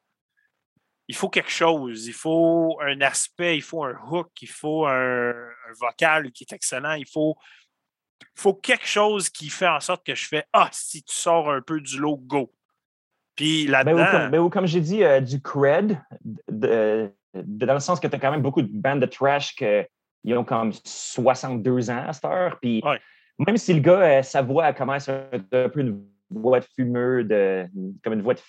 il faut quelque chose, il faut un aspect, il faut un hook, il faut un, vocal qui est excellent, il faut, faut quelque chose qui fait en sorte que je fais Ah, si tu sors un peu du logo. Puis ben, là-dedans. Ben, ou comme, j'ai dit, euh, du cred, dans le sens que tu as quand même beaucoup de bandes de trash qui ont comme 62 ans à cette heure. Puis même si le gars, euh, sa voix commence un, un peu une voix de fumeur, de, comme une voix de,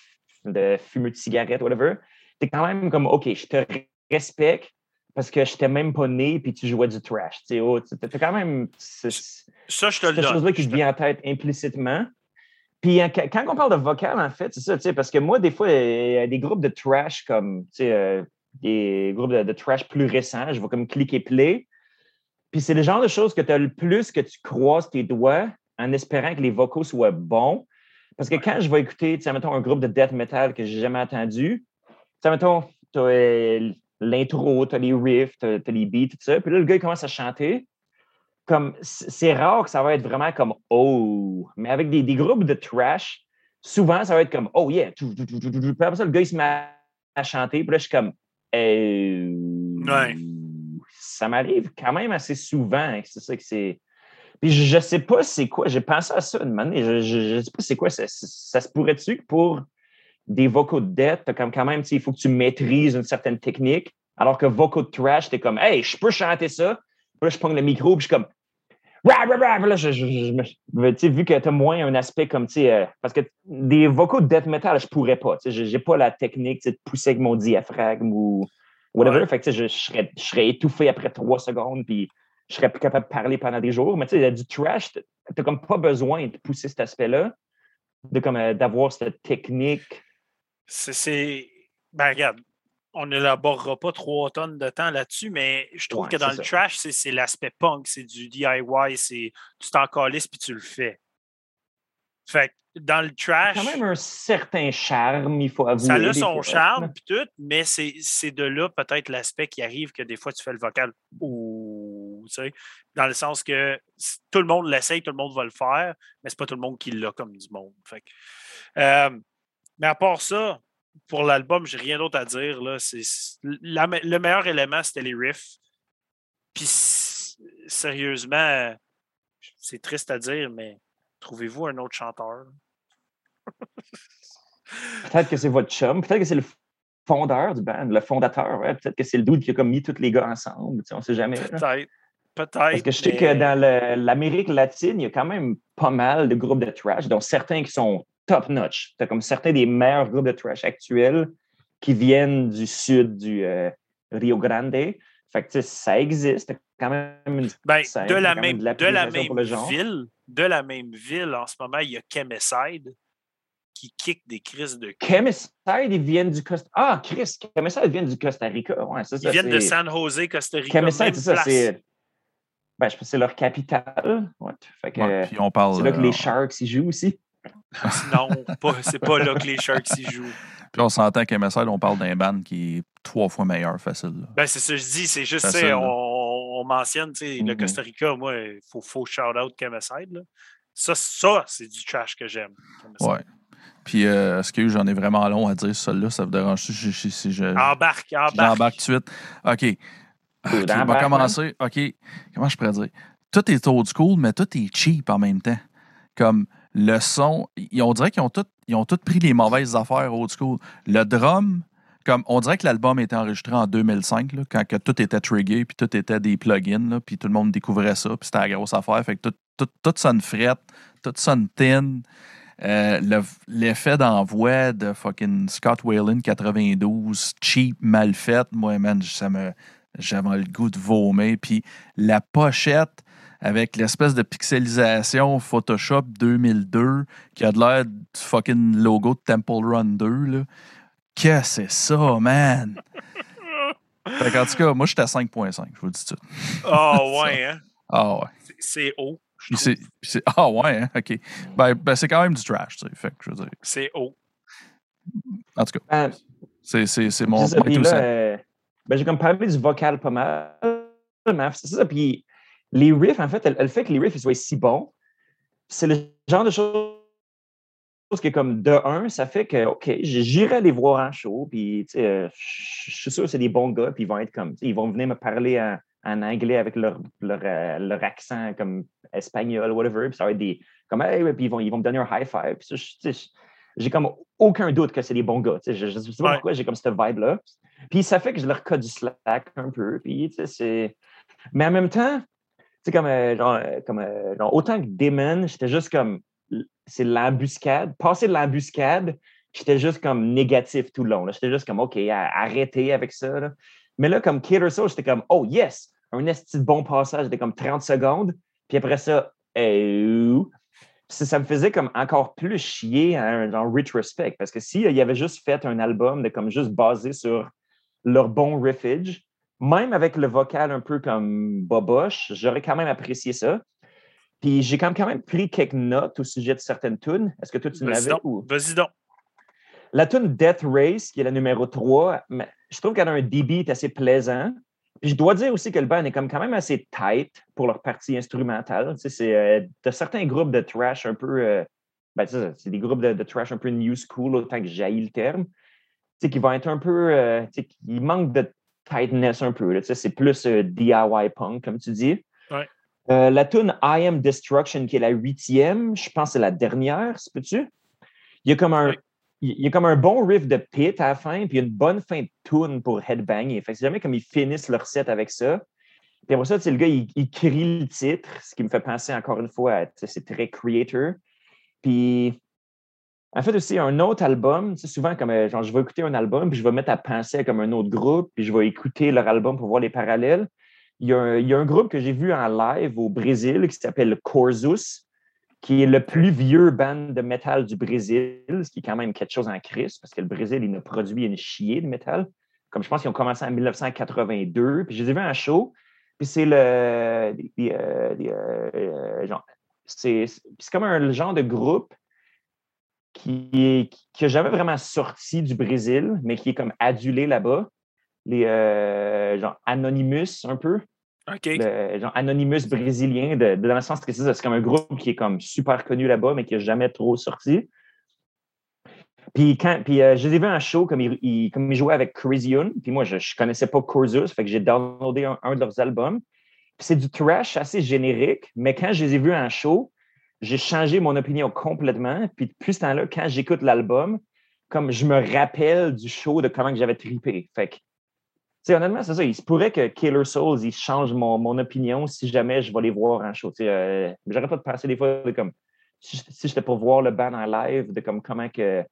de fumeur de cigarette, whatever c'est quand même comme, OK, je te respecte parce que je n'étais même pas né puis tu jouais du trash. Tu sais, oh, quand même. Ça, je te le donne. chose-là qui te vient en tête implicitement. Puis quand on parle de vocal, en fait, c'est ça, tu sais, parce que moi, des fois, il y a des groupes de trash comme, tu sais, euh, des groupes de, trash plus récents, je vais comme cliquer play. Puis c'est le genre de choses que tu as le plus que tu croises tes doigts en espérant que les vocaux soient bons. Parce que quand je vais écouter, tu sais, mettons, un groupe de death metal que j'ai jamais entendu, sais, mettons, euh, l'intro, t'as les riffs, t'as as les beats, tout ça. Puis là, le gars, il commence à chanter. Comme, c'est rare que ça va être vraiment comme oh. Mais avec des, des groupes de trash, souvent, ça va être comme oh yeah. Puis après ça, le gars, il se met à chanter. Puis là, je suis comme euh, Ouais. ça m'arrive quand même assez souvent. que C'est ça que c'est. Puis je ne sais pas c'est quoi. J'ai pensé à ça une année. Je ne sais pas c'est quoi. Ça, ça se pourrait-tu que pour des vocaux de dette, t'as comme quand même, il faut que tu maîtrises une certaine technique. Alors que vocaux de trash, t'es comme, hey, je peux chanter ça. Puis là, je prends le micro, puis je suis comme, rah, rah, rah. Là, je, je, je vu que t'as moins un aspect comme, tu sais, euh, parce que des vocaux de death metal, je pourrais pas. J'ai- j'ai pas la technique, de pousser avec mon diaphragme ou whatever. Ouais. Fait que, je, je serais, je serais étouffé après trois secondes, puis je serais plus capable de parler pendant des jours. Mais tu sais, du trash, t'as t'as comme pas besoin de pousser cet aspect-là, de comme euh, d'avoir cette technique. C'est-. Ben, regarde, on n'élaborera pas trois tonnes de temps là-dessus, mais je trouve Ouais, que dans le ça. trash, c'est l'aspect punk, c'est du DIY, c'est tu t'en calisses puis tu le fais. Fait que dans le trash, quand même un certain charme, il faut avouer. ça a son charme puis tout, mais c'est de là peut-être l'aspect qui arrive que des fois tu fais le vocal ou tu sais, dans le sens que tout le monde l'essaye, tout le monde va le faire, mais c'est pas tout le monde qui l'a comme du monde. Fait que, euh, mais à part ça, pour l'album, j'ai rien d'autre à dire. Là. C'est, la le meilleur élément, c'était les riffs. Puis sérieusement, c'est triste à dire, mais trouvez-vous un autre chanteur? Peut-être que c'est votre chum, peut-être que c'est le fondeur du band, le fondateur, ouais, peut-être que c'est le dude qui a comme mis tous les gars ensemble, on sait jamais. là. Peut-être. Peut-être. Parce que je sais mais- que dans le- l'Amérique latine, il y a quand même pas mal de groupes de trash, dont certains qui sont top-notch. Tu as comme certains des meilleurs groupes de trash actuels qui viennent du sud du euh, Rio Grande. Fait que tu sais, ça existe T'as quand même une Ben, scène, de la même même, de de la l'appréciation même pour le genre. ville, de la même ville, en ce moment, il y a Chemicide qui kick des crises de. Chemicide, ils viennent du Costa Ah, Chris, Chemicide viennent du Costa Rica. Ouais, Ils ça, viennent de San Jose, Costa Rica. Chemicide, c'est ça, c'est. Ben, je pense que c'est leur capitale. Ouais, fait que, Ouais, puis on parle. c'est là que euh, les Sharks y jouent aussi. Non, pas- c'est pas là que les Sharks y jouent. Puis on s'entend qu'MSL, on parle d'un band qui est trois fois meilleur facile. là. Ben, c'est ça que je dis. C'est juste, Facile, on, on mentionne tu sais, le Mhm. Costa Rica. Moi, il faut, faut shout-out. Là. Ça, ça c'est du trash que j'aime. Ouais. Puis, euh, ce que j'en ai vraiment long à dire, celle-là, ça vous dérange si je, si- si je, Embarque, embarque. j'embarque tout de suite? OK. OK, on va embarque, commencer. OK. Comment je pourrais dire? Tout est old school, mais tout est cheap en même temps. Comme le son, ils- on dirait qu'ils ont tous ils ont pris les mauvaises affaires old school. Le drum, comme on dirait que l'album était enregistré en 2005, là, quand que tout était trigger, puis tout était des plugins, là, puis tout le monde découvrait ça, puis c'était la grosse affaire. Fait que tout, tout, tout sonne frette, tout sonne thin. Euh, le- L'effet d'envoi de fucking Scott Whalen 92, cheap, mal fait, moi, man, ça me. J'avais le goût de vomir. Puis la pochette avec l'espèce de pixelisation Photoshop 2002 qui a de l'air du fucking logo de Temple Run 2. Là. Que c'est ça, man? Fait qu'en tout cas, moi, j'étais à 5.5, je vous le dis tout. Ah, ouais, hein? Ah ouais. C'est- C'est haut. je c'est- ah ouais, hein? OK. Ben, ben, c'est quand même du trash, tu sais. Fait que je veux dire. C'est haut. En tout cas, Ben, c'est, c'est, c'est mon, C'est ça, mon puis tout là, ça. euh, ben, j'ai comme parlé du vocal pas mal. mais C'est ça. Puis les riffs, en fait, elle, elle fait que les riffs ils soient si bons. C'est le genre de choses que, comme de un, ça fait que, OK, j'irai les voir en show. Puis, euh, je suis sûr que c'est des bons gars. Puis ils vont être comme, ils vont venir me parler en, en anglais avec leur, leur, euh, leur accent comme espagnol, whatever. Puis ça va être des, comme, hey, puis ils vont, ils vont me donner un high five. Puis j'ai comme aucun doute que c'est des bons gars. tu sais, Je ne sais pas Ouais. pourquoi j'ai comme cette vibe-là. Puis ça fait que je leur code du slack un peu. Puis, tu sais, c'est. Mais en même temps, comme, euh, genre, euh, comme euh, autant que Demon, j'étais juste comme. C'est l'embuscade. Passer de l'embuscade, j'étais juste comme négatif tout le long. J'étais juste comme, OK, arrêtez avec ça. là. Mais là, comme Killer Soul, j'étais comme, oh yes, un esti de bon passage de comme 30 secondes. Puis après ça, eh, puis ça me faisait comme encore plus chier hein, dans Retrospect. Parce que s'il y avait juste fait un album de comme juste basé sur leur bon riffage, même avec le vocal un peu comme boboche, j'aurais quand même apprécié ça. Puis j'ai quand même, quand même pris quelques notes au sujet de certaines tunes. Est-ce que toi, tu l'avais? Ou... Vas-y donc. La tune Death Race, qui est la numéro 3, mais je trouve qu'elle a un débit assez plaisant. Puis je dois dire aussi que le band est comme quand même assez tight pour leur partie instrumentale. Tu sais, c'est euh, de certains groupes de trash un peu. euh, ben, c'est des groupes de, de trash un peu new school, autant que jaillit le terme. Tu sais, qui vont être un peu. euh, tu sais, il manque de tightness un peu. c'est plus euh, DIY punk, comme tu dis. Ouais. Euh, la tune I Am Destruction, qui est la huitième, je pense que c'est la dernière, c'est peux-tu? Il y a comme un. Il y a comme un bon riff de pit à la fin, puis une bonne fin de tune pour headbanger. Fait que c'est jamais comme ils finissent leur set avec ça. Puis après ça, le gars, il, il crie le titre, ce qui me fait penser encore une fois à, c'est très creator. Puis, en fait, aussi, un autre album, souvent, comme, euh, genre, je vais écouter un album, puis je vais mettre à penser comme un autre groupe, puis je vais écouter leur album pour voir les parallèles. Il y a un, groupe que j'ai vu en live au Brésil qui s'appelle Corzus, qui est le plus vieux band de métal du Brésil, ce qui est quand même quelque chose en crise, parce que le Brésil, il a produit une chier de métal. Comme je pense qu'ils ont commencé en 1982, puis je les ai vus en show, puis c'est le. euh, euh, euh, c'est c'est comme un genre de groupe qui n'a jamais vraiment sorti du Brésil, mais qui est comme adulé là-bas. Les euh, genre Anonymous, un peu. OK. Le, genre Anonymous brésilien, de, de- dans le sens que c'est comme un groupe qui est comme super connu là-bas, mais qui n'a jamais trop sorti. Puis, quand, puis euh, je les ai vus en show comme ils, comme jouaient avec Crazy Young. Puis moi, je ne connaissais pas Corzus, fait que j'ai downloadé un, un de leurs albums. Puis c'est du trash assez générique, mais quand je les ai vus en show, j'ai changé mon opinion complètement. Puis depuis ce temps-là, quand j'écoute l'album, comme je me rappelle du show de comment j'avais trippé. Fait que, tu sais, honnêtement, c'est ça. Il se pourrait que Killer Souls, il change mon, mon opinion si jamais je vais les voir en show. Euh, J'aurais pas de penser des fois de comme si, si j'étais pour voir le band en live, de comme comment que.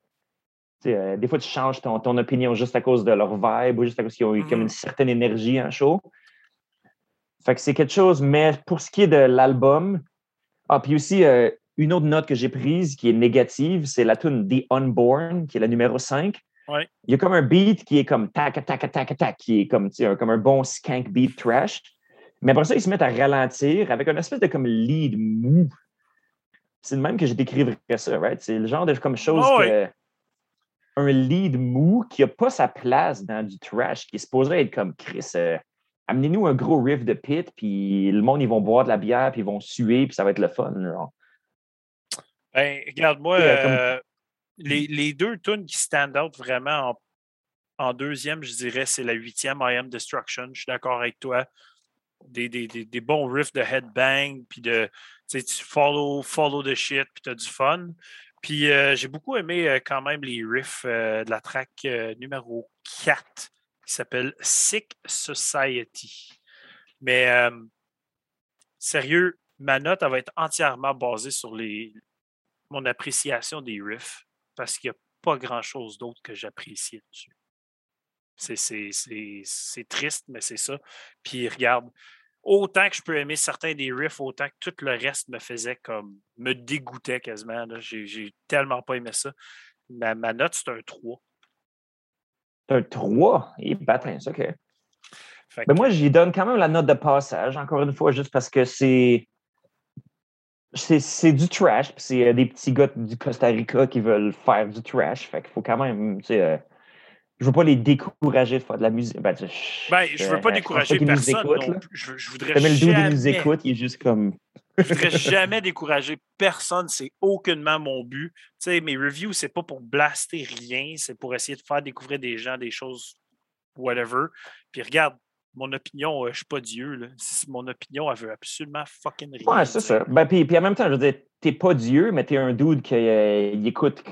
euh, des fois, tu changes ton, ton opinion juste à cause de leur vibe ou juste à cause qu'ils ont eu comme une certaine énergie en show. Fait que c'est quelque chose, mais pour ce qui est de l'album, ah, puis aussi, euh, une autre note que j'ai prise qui est négative, c'est la tune The Unborn, qui est la numéro 5. Ouais. Il y a comme un beat qui est comme tac, tac, tac, tac, qui est comme, tu sais, un, comme un bon skank beat trash. Mais après ça, ils se mettent à ralentir avec une espèce de comme lead mou. C'est le même que je décriverais ça, right? C'est le genre de comme chose Ah que un lead mou qui n'a pas sa place dans du trash, qui est supposé être comme Chris. euh, Amenez-nous un gros riff de pit, puis le monde, ils vont boire de la bière, puis ils vont suer, puis ça va être le fun. genre. Ben, regarde-moi, comme- euh, les, les deux tunes qui stand out vraiment en, en deuxième, je dirais, c'est la huitième, I Am Destruction. Je suis d'accord avec toi. Des, des, des, des bons riffs de headbang, puis de, tu follow, follow the shit, puis tu as du fun. Puis euh, j'ai beaucoup aimé euh, quand même les riffs euh, de la track euh, numéro 4 qui s'appelle Sick Society. Mais euh, sérieux, ma note, elle va être entièrement basée sur mon appréciation des riffs parce qu'il n'y a pas grand-chose d'autre que j'apprécie dessus. C'est- triste, mais c'est ça. Puis regarde, autant que je peux aimer certains des riffs, autant que tout le reste me faisait comme me dégoûtait quasiment. j'ai tellement pas aimé ça. Ma, ma note, c'est un 3. C'est un 3. Et bâtin, ça, OK. Fait Ben moi, j'y donne quand même la note de passage, encore une fois, juste parce que c'est. C'est du trash, puis c'est euh, des petits gars du Costa Rica qui veulent faire du trash. Fait qu'il faut quand même, tu sais, euh, je veux pas les décourager de faire de la musique. Ben, sais, Ben, je veux pas euh, décourager nous personne. écoutent, non. Je, je voudrais Mais le dude, il jamais, nous écoute, il est juste comme. Je voudrais jamais décourager personne. C'est aucunement mon but. Tu sais, mes reviews, c'est pas pour blaster rien. C'est pour essayer de faire découvrir des gens des choses, whatever. Puis regarde, mon opinion, euh, je suis pas Dieu. Là. Mon opinion, elle veut absolument fucking rien. Ouais, c'est ça. Ben, puis, puis en même temps, je veux dire, t'es pas Dieu, mais t'es un dude qui euh, écoute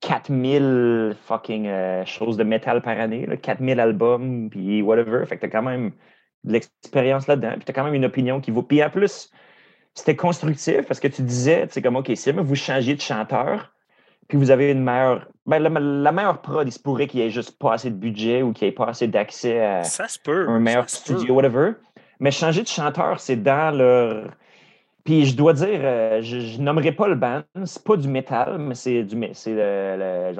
4000 fucking euh, choses de métal par année, là, 4000 albums, puis whatever. Fait que t'as quand même de l'expérience là-dedans, puis t'as quand même une opinion qui vaut. Puis en plus, c'était constructif parce que tu disais, tu sais, comme, OK, si vous changez de chanteur, puis vous avez une meilleure. Ben, la, la meilleure prod, il se pourrait qu'il n'y ait juste pas assez de budget ou qu'il n'y ait pas assez d'accès à Ça se peut. un meilleur ça studio, whatever. Mais changer de chanteur, c'est dans leur. Puis je dois dire, euh, je, je nommerai pas le band, c'est pas du métal, mais c'est du c'est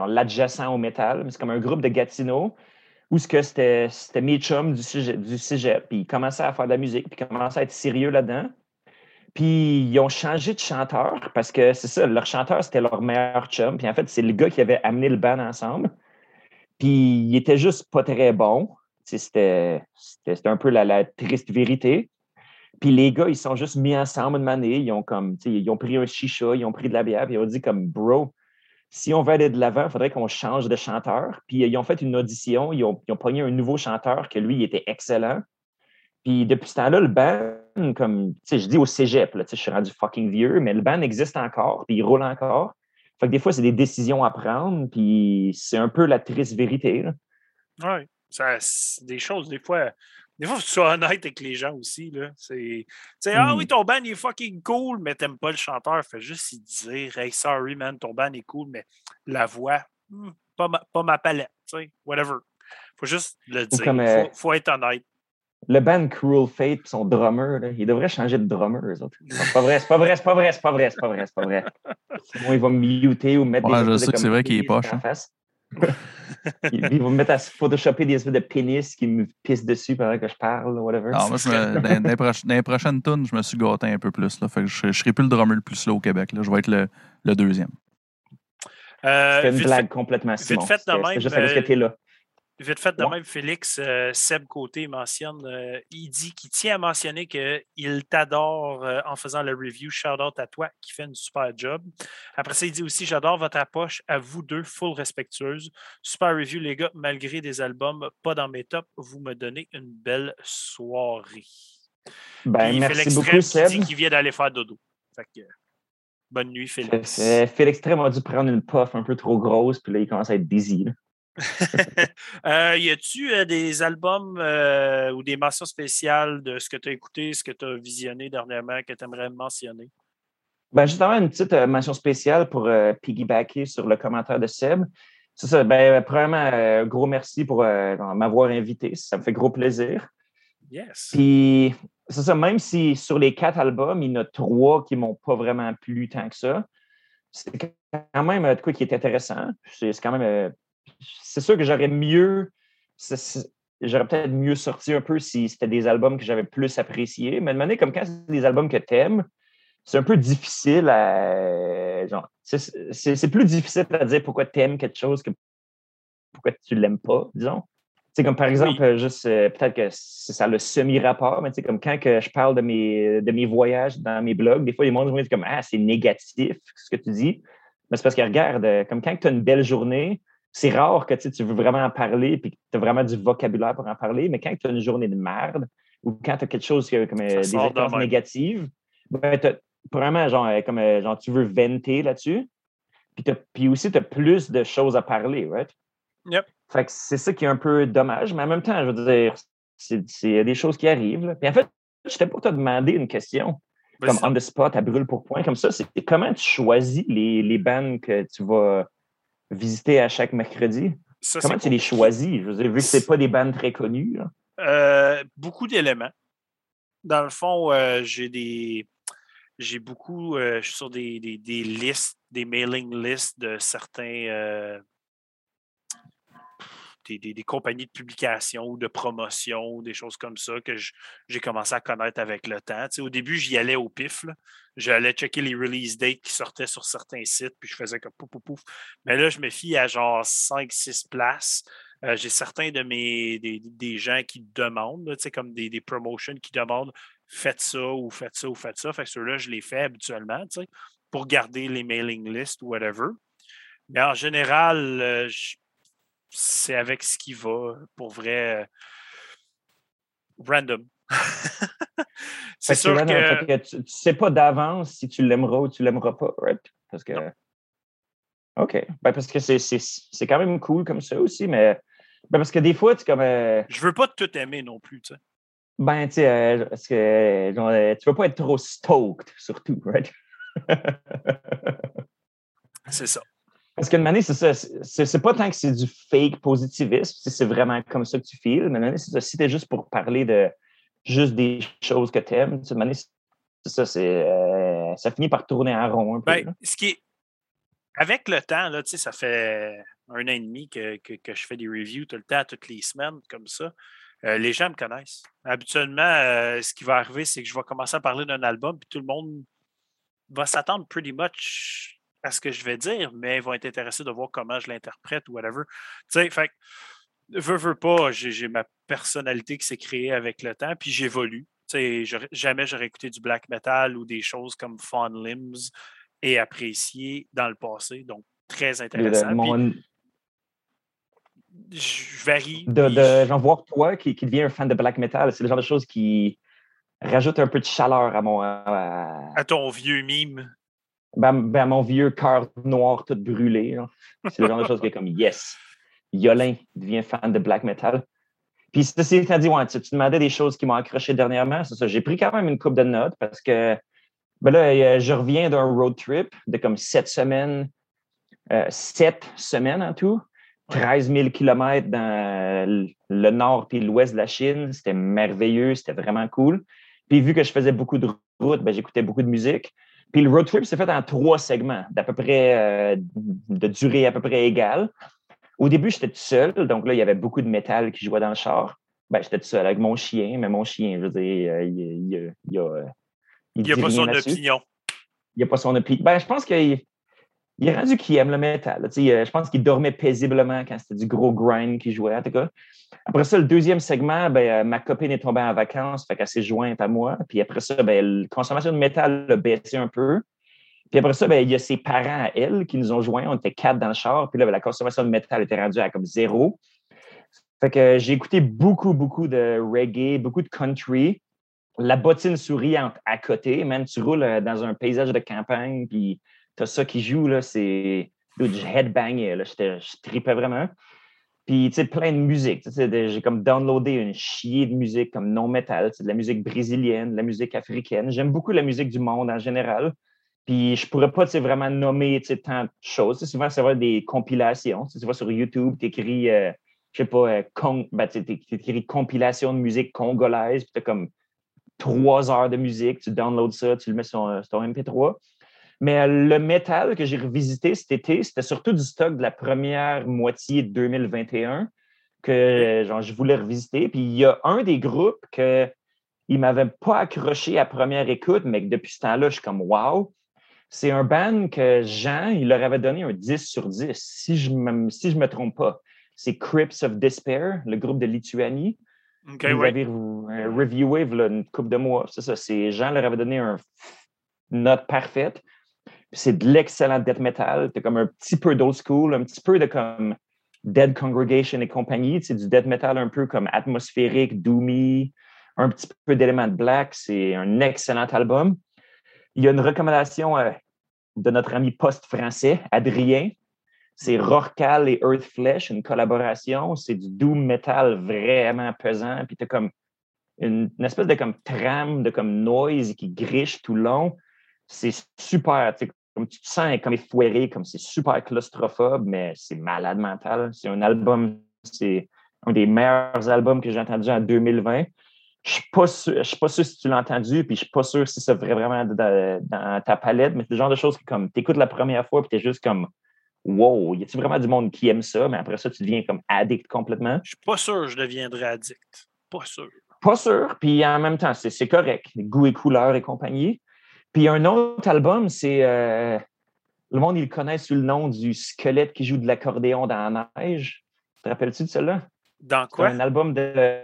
l'adjacent au métal. mais C'est comme un groupe de Gatineau où ce que c'était c'était mes chums du cégep, du cégep, puis ils commençaient à faire de la musique, puis ils commençaient à être sérieux là-dedans. Puis ils ont changé de chanteur parce que c'est ça, leur chanteur, c'était leur meilleur chum. Puis en fait, c'est le gars qui avait amené le band ensemble. Puis il était juste pas très bon. C'était un peu la, triste vérité. Puis les gars, ils sont juste mis ensemble une année. Ils ont comme, ils ont pris un chicha, ils ont pris de la bière, puis ils ont dit comme, bro, si on veut aller de l'avant, il faudrait qu'on change de chanteur. Puis ils ont fait une audition, ils ont, ils ont pogné un nouveau chanteur que lui, était excellent. Puis depuis ce temps-là, le band, comme, je dis au cégep, là, je suis rendu fucking vieux, mais le band existe encore, puis il roule encore. Fait que des fois, c'est des décisions à prendre, puis c'est un peu la triste vérité. Oui, des choses, des fois, des fois, il faut que tu sois honnête avec les gens aussi. Là. C'est, ah oui, mm. ton band est fucking cool, mais t'aimes pas le chanteur. Fais juste y dire, hey, sorry, man, ton band est cool, mais la voix, hmm, pas, ma, pas ma palette, whatever. Faut juste le dire. Il euh, faut, être honnête. Le band Cruel Fate, son drummer, là, il devrait changer de drummer, eux autres. C'est pas vrai, c'est pas vrai, c'est pas vrai, c'est pas vrai, c'est pas vrai, c'est pas vrai. Sinon, il va me muter ou mettre ouais, des je sais que c'est vrai qu'il est poche. En hein. face. il, va me mettre à photoshopper des espèces de pénis qui me pissent dessus pendant que je parle, whatever. Non, moi, dans, les prochaines tunes, je me suis gâté un peu plus. Là, fait que je, ne serai plus le drummer le plus slow au Québec. Là. Je vais être le, le deuxième. Euh, c'est une blague complètement Simon. Vite fait de même. Juste parce que t'es là. Vite fait de même, Félix, euh, Seb Côté mentionne, euh, il dit qu'il tient à mentionner qu'il t'adore euh, en faisant le review. Shout out à toi qui fait une super job. Après ça, il dit aussi J'adore votre approche à vous deux, full respectueuse. Super review, les gars, malgré des albums pas dans mes tops, vous me donnez une belle soirée. Ben, merci beaucoup, Seb. Qui dit qu'il vient d'aller faire dodo. bonne nuit, Félix. Félix Trem a dû prendre une puff un peu trop grosse, puis là, il commence à être dizzy. euh, y a-tu euh, des albums euh, ou des mentions spéciales de ce que tu as écouté, ce que tu as visionné dernièrement que tu aimerais mentionner? Ben, justement, une petite mention spéciale pour piggybacker sur le commentaire de Seb. C'est ça. Ben, premièrement, gros merci pour m'avoir invité. Ça me fait gros plaisir. Yes. Puis, c'est ça, même si sur les quatre albums, il y en a trois qui ne m'ont pas vraiment plu tant que ça, c'est quand même de quoi qui est intéressant. C'est quand même c'est sûr que j'aurais mieux. J'aurais peut-être mieux sorti un peu si c'était des albums que j'avais plus appréciés. Mais de manière comme quand c'est des albums que tu aimes, c'est un peu difficile à. Genre, c'est plus difficile à dire pourquoi tu aimes quelque chose que pourquoi tu l'aimes pas, disons. C'est comme par exemple, juste euh, peut-être que ça a le semi-rapport, mais c'est comme quand que je parle de mes, de mes voyages dans mes blogs, des fois, les gens me disent comme Ah, c'est négatif ce que tu dis. Mais c'est parce que regarde, euh, comme quand tu as une belle journée, c'est rare que tu veux vraiment en parler et que tu as vraiment du vocabulaire pour en parler, mais quand tu as une journée de merde ou quand tu as quelque chose qui a comme, euh, des expériences négatives, ben, vraiment, genre, euh, comme, euh, genre, tu veux venter là-dessus. Puis, puis aussi, tu as plus de choses à parler, right? Yep. Fait que c'est ça qui est un peu dommage, mais en même temps, je veux dire, c'est des choses qui arrivent. Puis en fait, j'étais pour te demander une question. comme on the spot, à brûle pour point, comme ça, c'est comment tu choisis les, les bands que tu vas visiter à chaque mercredi? Comment tu les choisis? Je veux dire, vu que ce pas des bandes très connues. Euh, beaucoup d'éléments. Dans le fond, euh, j'ai des. J'ai beaucoup. Euh, je suis sur des, des, listes, des mailing lists de certains des, compagnies de publication ou de promotion des choses comme ça que j'ai commencé à connaître avec le temps. au début, j'y allais au pif. J'allais checker les release dates qui sortaient sur certains sites, puis je faisais comme pouf, pouf, pouf. Mais là, je me fie à genre 5-6 places. Euh, j'ai certains de mes des, gens qui demandent, comme des, des promotions qui demandent faites ça ou faites ça ou faites ça. Fait que ceux-là, je les fais habituellement pour garder les mailing lists ou whatever. Mais en général, euh, je c'est avec ce qui va, pour vrai, random. c'est sûr que... tu, ne sais pas d'avance si tu l'aimeras ou tu l'aimeras pas, right? Parce que... OK. Ben, parce que c'est quand même cool comme ça aussi, mais ben, parce que des fois, tu comme... Euh... Je veux pas tout aimer non plus, tu sais. Ben, tu sais, euh, parce que genre, euh, tu veux pas être trop stoked, surtout, right? c'est ça. Parce qu'une manière, c'est ça. C'est pas tant que c'est du fake positivisme, si c'est vraiment comme ça que tu files, mais c'est ça. Si t'es juste pour parler de juste des choses que t'aimes, tu sais, c'est ça, c'est, euh, ça finit par tourner en rond un peu. Ben, ce qui est... Avec le temps, là, ça fait un an et demi que, que, je fais des reviews tout le temps, toutes les semaines, comme ça. Euh, les gens me connaissent. Habituellement, euh, ce qui va arriver, c'est que je vais commencer à parler d'un album, puis tout le monde va s'attendre pretty much à ce que je vais dire, mais ils vont être intéressés de voir comment je l'interprète ou whatever. Tu sais, fait veux, veux pas, j'ai ma personnalité qui s'est créée avec le temps, puis j'évolue. Tu sais, jamais j'aurais écouté du black metal ou des choses comme Fawn Limbs et apprécié dans le passé. Donc, très intéressant. je varie. De, de j'en vois toi qui, qui devient un fan de black metal, c'est le genre de choses qui rajoute un peu de chaleur à mon. À, ton vieux mime. Ben, ben, à mon vieux cœur noir tout brûlé. C'est le genre de choses qui est comme yes. Yolin devient fan de black metal. Puis ceci étant dit, ouais, tu, tu, demandais des choses qui m'ont accroché dernièrement. C'est ça. J'ai pris quand même une coupe de notes parce que ben là, euh, je reviens d'un road trip de comme sept semaines, euh, sept semaines en tout. 13 000 kilomètres dans le nord puis l'ouest de la Chine. C'était merveilleux, c'était vraiment cool. Puis vu que je faisais beaucoup de routes, ben, j'écoutais beaucoup de musique. Puis le road trip s'est fait en trois segments d'à peu près euh, de durée à peu près égale. Au début, j'étais tout seul, donc là, il y avait beaucoup de métal qui jouait dans le char. Ben, j'étais tout seul avec mon chien, mais mon chien, je veux dire, euh, il, il, il, a, il, il a pas son opinion. Il n'a pas son opinion. Ben, je pense qu'il il est rendu qu'il aime le métal. Je pense qu'il dormait paisiblement quand c'était du gros grind qu'il jouait. Après ça, le deuxième segment, ben, euh, ma copine est tombée en vacances, fait qu'elle s'est jointe à moi. Puis après ça, ben, la consommation de métal a baissé un peu. Puis après ça, ben, il y a ses parents à elle qui nous ont joints. On était quatre dans le char. Puis là, la consommation de métal était rendue à comme zéro. Fait que j'ai écouté beaucoup, beaucoup de reggae, beaucoup de country. La bottine souriante à côté. Même tu roules euh, dans un paysage de campagne, puis tu as ça qui joue, là, c'est du headbang. Là, je tripais vraiment. Puis, tu sais, plein de musique. J'ai comme downloadé une chier de musique comme non-metal. De la musique brésilienne, de la musique africaine. J'aime beaucoup la musique du monde en général. Puis, je pourrais pas vraiment nommer tant de choses. souvent, ça va des compilations. tu vas sur YouTube, tu écris, euh, je sais pas, euh, ben, tu écris compilation de musique congolaise. Puis, tu as comme trois heures de musique. Tu downloads ça, tu le mets sur, sur ton MP3. Mais euh, le métal que j'ai revisité cet été, c'était surtout du stock de la première moitié de 2021 que genre, je voulais revisiter. Puis il y a un des groupes que il m'avait pas accroché à première écoute, mais que depuis ce temps-là, je suis comme wow. C'est un band que Jean, il leur avait donné un 10 sur 10, si je me, si je me trompe pas. C'est Crips of Despair, le groupe de Lituanie. Okay, vous avez reviewé une couple de mois. C'est ça. Jean leur avait donné une note parfaite c'est de l'excellent death metal. C'est comme un petit peu d'old school, un petit peu de comme Dead Congregation et compagnie. C'est du death metal un peu comme atmosphérique, doomy, un petit peu d'éléments black. C'est un excellent album. Il y a une recommandation euh, de notre ami post-français, Adrien. C'est Rorcal et Earthflesh, une collaboration. C'est du doom metal vraiment pesant. Puis tu as comme une, espèce de comme trame, de comme noise qui griche tout le long. C'est super comme tu te sens comme effouéré, comme c'est super claustrophobe, mais c'est malade mental. C'est un album, c'est un des meilleurs albums que j'ai entendu en 2020. Je ne suis pas sûr si tu l'as entendu, puis je suis pas sûr si c'est vraiment dans, ta palette, mais c'est le genre de choses que comme tu écoutes la première fois, puis tu es juste comme Wow, y a-t-il vraiment du monde qui aime ça? Mais après ça, tu deviens comme addict complètement. Je suis pas sûr que je deviendrai addict. Pas sûr. Pas sûr, puis en même temps, c'est correct. Goût et couleur et compagnie. Puis un autre album, c'est. Euh, le monde, il le connaît sous le nom du squelette qui joue de l'accordéon dans la neige. Te rappelles-tu de cela? Dans quoi? Un album de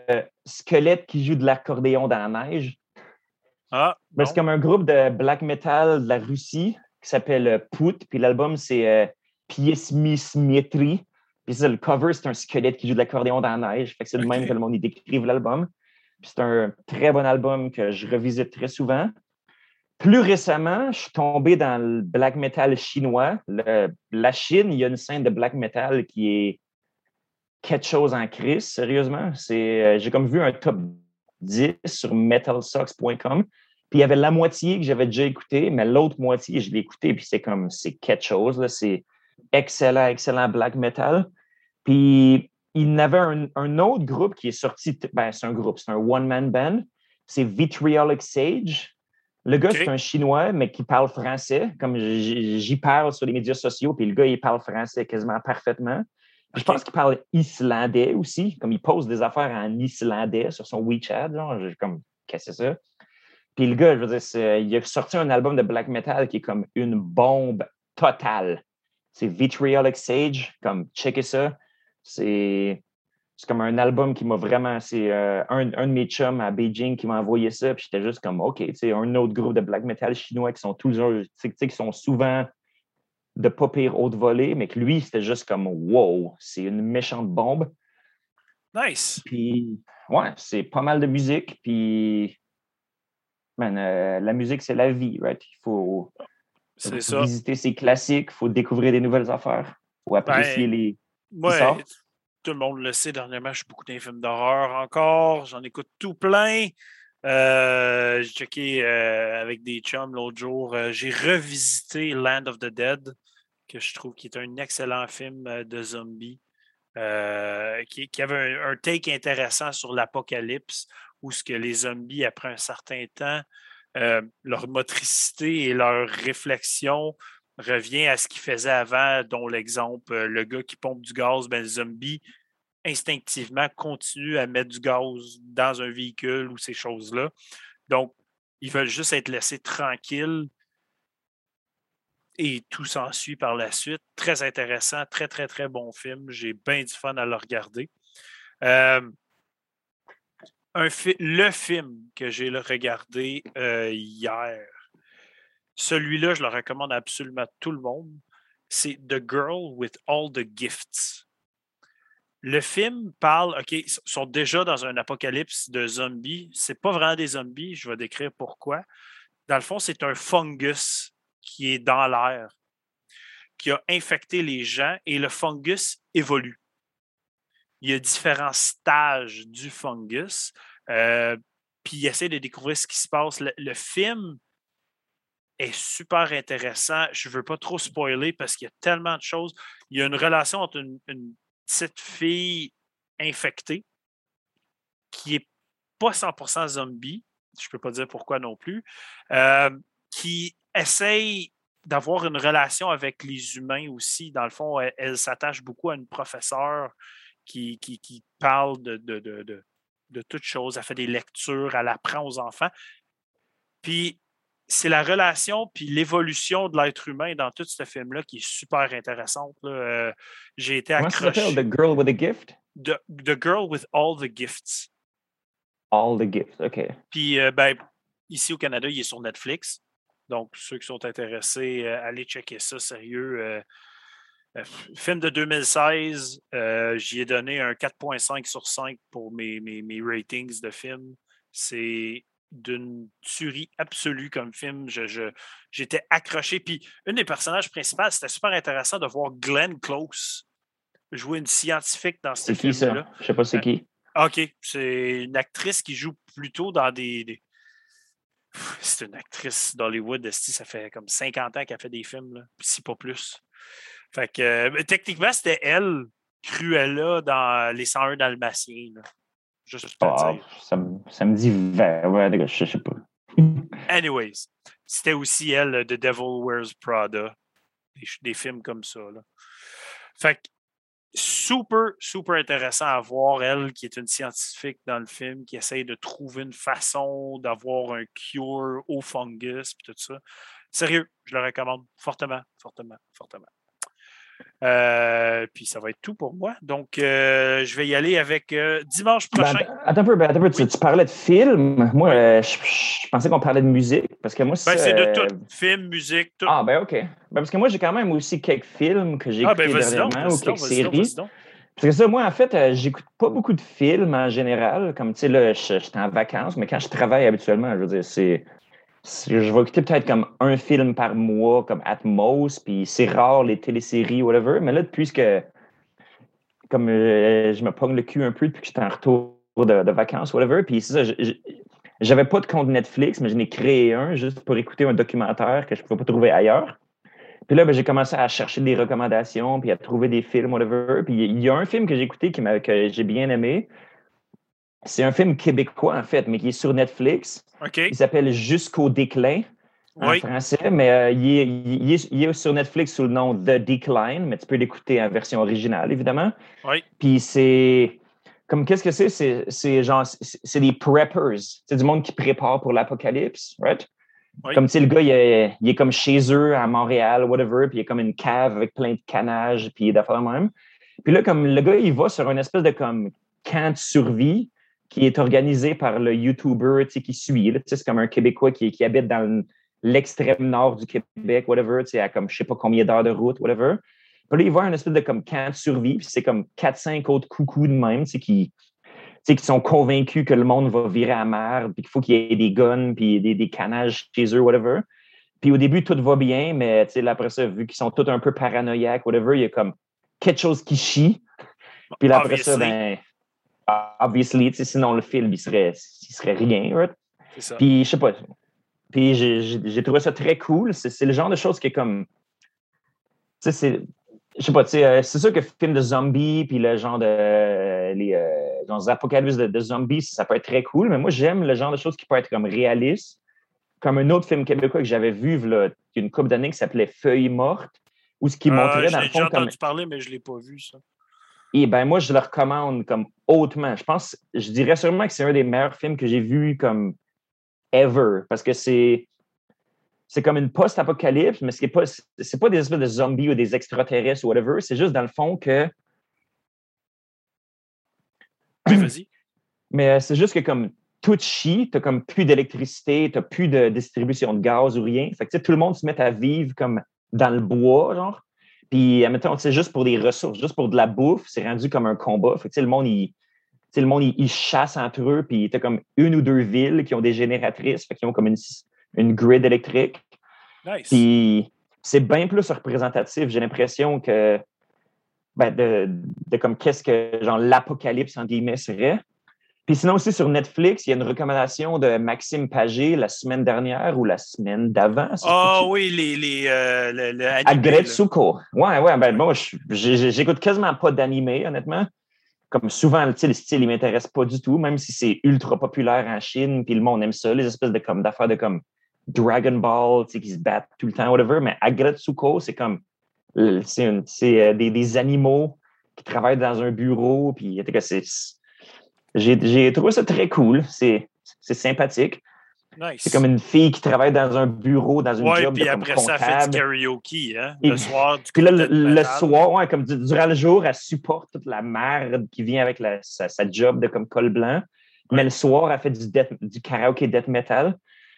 squelette qui joue de l'accordéon dans la neige. Ah. C'est comme un groupe de black metal de la Russie qui s'appelle euh, Pout. Puis l'album, c'est euh, Piesmismietri. Puis le cover, c'est un squelette qui joue de l'accordéon dans la neige. Fait que c'est le même que le monde y décrive l'album. Puis c'est un très bon album que je revisite très souvent. Plus récemment, je suis tombé dans le black metal chinois. la Chine, il y a une scène de black metal qui est quelque chose en crise, sérieusement. Euh, j'ai comme vu un top 10 sur metalsocks.com. Puis il y avait la moitié que j'avais déjà écouté, mais l'autre moitié, je l'ai écouté, puis c'est comme, c'est quelque chose. C'est excellent, excellent black metal. Puis il y avait un, autre groupe qui est sorti, ben, c'est un groupe, c'est un one-man band. C'est Vitriolic Sage. Le gars, c'est un Chinois, mais qui parle français. Comme j'y parle sur les médias sociaux, puis le gars, il parle français quasiment parfaitement. Je pense qu'il parle islandais aussi, comme il pose des affaires en islandais sur son WeChat. Genre, comme, qu'est-ce que c'est ça? Puis le gars, je veux dire, il a sorti un album de black metal qui est comme une bombe total. C'est Vitriolic Sage, comme checker ça. C'est c'est comme un album qui m'a vraiment. C'est euh, un, un, de mes chums à Beijing qui m'a envoyé ça. Puis j'étais juste comme, OK, tu sais, un autre groupe de black metal chinois qui sont toujours, tu sais, qui sont souvent de pas pire haute volée, mais que lui, c'était juste comme, wow, c'est une méchante bombe. Nice. Puis, ouais, c'est pas mal de musique. Puis, man, euh, la musique, c'est la vie, right? Il faut visiter ses classiques, il faut découvrir des nouvelles affaires, il faut apprécier ben, les. Ouais, tout le monde le sait, dernièrement, je suis beaucoup dans les films d'horreur encore. J'en écoute tout plein. Euh, j'ai checké euh, avec des chums l'autre jour. Euh, j'ai revisité Land of the Dead, que je trouve qui est un excellent film de zombies. Qui, avait un, take intéressant sur l'apocalypse, où ce que les zombies, après un certain temps, leur motricité et leur réflexion revient à ce qu'il faisait avant, dont l'exemple, euh, le gars qui pompe du gaz, ben, le zombie instinctivement continue à mettre du gaz dans un véhicule ou ces choses-là. Donc, ils veulent juste être laissés tranquilles et tout s'ensuit par la suite. Très intéressant, très, très, très bon film. J'ai bien du fun à le regarder. Euh, le film que j'ai regardé euh, hier, celui-là, je le recommande absolument à tout le monde. C'est The Girl with All the Gifts. Le film parle, OK, ils sont déjà dans un apocalypse de zombies. C'est pas vraiment des zombies, je vais décrire pourquoi. Dans le fond, c'est un fungus qui est dans l'air, qui a infecté les gens et le fungus évolue. Il y a différents stages du fungus, euh, puis il essaie de découvrir ce qui se passe. le film est super intéressant. Je ne veux pas trop spoiler parce qu'il y a tellement de choses. Il y a une relation entre une, petite fille infectée qui n'est pas 100% zombie, je ne peux pas dire pourquoi non plus, euh, qui essaye d'avoir une relation avec les humains aussi. Dans le fond, elle, s'attache beaucoup à une professeure qui, qui, parle de, de, de, de toutes choses. Elle fait des lectures, elle apprend aux enfants. Puis c'est la relation puis l'évolution de l'être humain dans tout ce film-là qui est super intéressante. Euh, j'ai été accroché. Comment The Girl with a Gift? The, the, Girl with All the Gifts. All the Gifts, OK. Puis, euh, ben, ici au Canada, il est sur Netflix. Donc, ceux qui sont intéressés, euh, allez checker ça, sérieux. film de 2016, j'y ai donné un 4.5 sur 5 pour mes, mes, mes ratings de film. C'est d'une tuerie absolue comme film. Je, j'étais accroché. Puis, une des personnages principaux, c'était super intéressant de voir Glenn Close jouer une scientifique dans ce film-là. Je sais pas c'est euh, qui. OK. C'est une actrice qui joue plutôt dans des. C'est une actrice d'Hollywood. Ça fait comme 50 ans qu'elle fait des films, là, si pas plus. Fait que, euh, techniquement, c'était elle, Cruella, dans Les 101 Dalmatiens. Ah, ça, ça, me dit ouais, je sais pas. Anyways, c'était aussi elle, The Devil Wears Prada. Des, films comme ça. Là. Fait que super, super intéressant à voir, elle, qui est une scientifique dans le film, qui essaye de trouver une façon d'avoir un cure au fungus et tout ça. Sérieux, je le recommande fortement, fortement, fortement. Euh, puis ça va être tout pour moi. Donc, euh, je vais y aller avec euh, dimanche ben, prochain. attends un peu, ben, attends un peu. Tu, parlais de film. Moi, je, pensais qu'on parlait de musique. Parce que moi, ben, c'est. de tout. Film, musique, tout. Ah, ben, OK. Ben, parce que moi, j'ai quand même aussi quelques films que j'ai ah, écoutés dernièrement ou quelques séries. Parce que ça, moi, en fait, j'écoute pas beaucoup de films en général. Comme, tu sais, là, j'étais en vacances, mais quand je travaille habituellement, je veux dire, c'est je vais écouter peut-être comme un film par mois, comme Atmos, puis c'est rare les téléséries, whatever. Mais là, depuis que comme euh, je me pogne le cul un peu depuis que j'étais en retour de, vacances, whatever, puis c'est ça, j'avais pas de compte Netflix, mais j'en ai créé un juste pour écouter un documentaire que je pouvais pas trouver ailleurs. Puis là, ben, j'ai commencé à chercher des recommandations, puis à trouver des films, whatever. Puis il y a un film que j'ai écouté qui que j'ai bien aimé. C'est un film québécois, en fait, mais qui est sur Netflix. Il s'appelle Jusqu'au déclin en français, mais euh, il, est, sur Netflix sous le nom The Decline, mais tu peux l'écouter en version originale, évidemment. Oui. Puis c'est. Comme qu'est-ce que c'est? C'est genre, c'est des preppers. C'est du monde qui prépare pour l'apocalypse, right? Oui. Comme, tu sais, le gars, il est, il est comme chez eux à Montréal, whatever, puis il a comme une cave avec plein de canages, puis d'affaires même. Puis là, comme le gars, il va sur une espèce de comme camp de survie qui est organisé par le YouTuber, tu sais, qui suit. là. Tu sais, c'est comme un Québécois qui, qui habite dans l'extrême nord du Québec, whatever, tu sais, à comme je sais pas combien d'heures de route, whatever. Puis là, il voit un espèce de comme camp de survie, puis c'est comme 4-5 autres coucous de même, tu sais, qui, tu sais, qui sont convaincus que le monde va virer à merde, puis qu'il faut qu'il y ait des guns, puis des, des canages chez eux, whatever. Puis au début, tout va bien, mais tu sais, là, après ça, vu qu'ils sont tous un peu paranoïaques, whatever, il y a comme quelque chose qui chie. Puis là, après ça, ben, obviously, sinon le film, il serait, il serait rien, right? Ça. Puis, je sais pas. Puis, j'ai- j'ai j'ai trouvé ça très cool. C'est le genre de choses qui est comme. Tu sais, c'est. Je sais pas, tu sais, euh, c'est sûr que film de zombies, puis le genre de. euh, les, euh, des apocalypses de, de zombies, ça peut être très cool, mais moi, j'aime le genre de choses qui peut être comme réaliste. Comme un autre film québécois que j'avais vu là, il y a une couple d'années qui s'appelait Feuilles mortes, où ce qui Euh, montrait dans le fond comme. entendu parler, mais je ne l'ai pas vu, ça. Et ben moi, je le recommande comme hautement. Je pense, je dirais sûrement que c'est un des meilleurs films que j'ai vu comme ever. Parce que c'est. C'est comme une post-apocalypse, mais ce n'est pas, c'est pas des espèces de zombies ou des extraterrestres ou whatever. C'est juste dans le fond que. Oui, vas-y. Mais euh, c'est juste que comme tout chie, tu comme plus d'électricité, tu plus de distribution de gaz ou rien. Fait que tout le monde se met à vivre comme dans le bois, genre. Puis, admettons, c'est juste pour des ressources, juste pour de la bouffe, c'est rendu comme un combat. Fait que le monde, il, le monde, il, il chasse entre eux, puis tu as comme une ou deux villes qui ont des génératrices, fait qu'ils ont comme une, une grid électrique. Nice. Puis c'est bien plus représentatif. J'ai l'impression que ben, de, de comme qu'est-ce que genre l'apocalypse en guillemets serait. Puis sinon aussi sur Netflix, il y a une recommandation de Maxime Pagé la semaine dernière ou la semaine d'avant. Ah oui, les, les, euh, le, le animé. Ouais, ouais, ben moi, j'écoute quasiment pas d'animé, honnêtement. Comme souvent, le style, il m'intéresse pas du tout, même si c'est ultra populaire en Chine, puis le monde aime ça, les espèces de comme d'affaires de comme Dragon Ball, tu sais, qui se battent tout le temps, whatever. Mais Agretsuko, c'est comme euh, c'est euh, des, des animaux qui travaillent dans un bureau, puis c'est j'ai trouvé ça très cool. C'est c'est sympathique. Nice. C'est comme une fille qui travaille dans un bureau, dans une Ouais, job puis de comme après ça, elle fait du comptable. karaoke, hein? Et- Le soir, du Puis là, le, soir, ouais, comme du- durant le jour, elle supporte toute la merde qui vient avec la- sa, sa job de comme col blanc. Mais le soir, elle fait du, death- du karaoke death metal.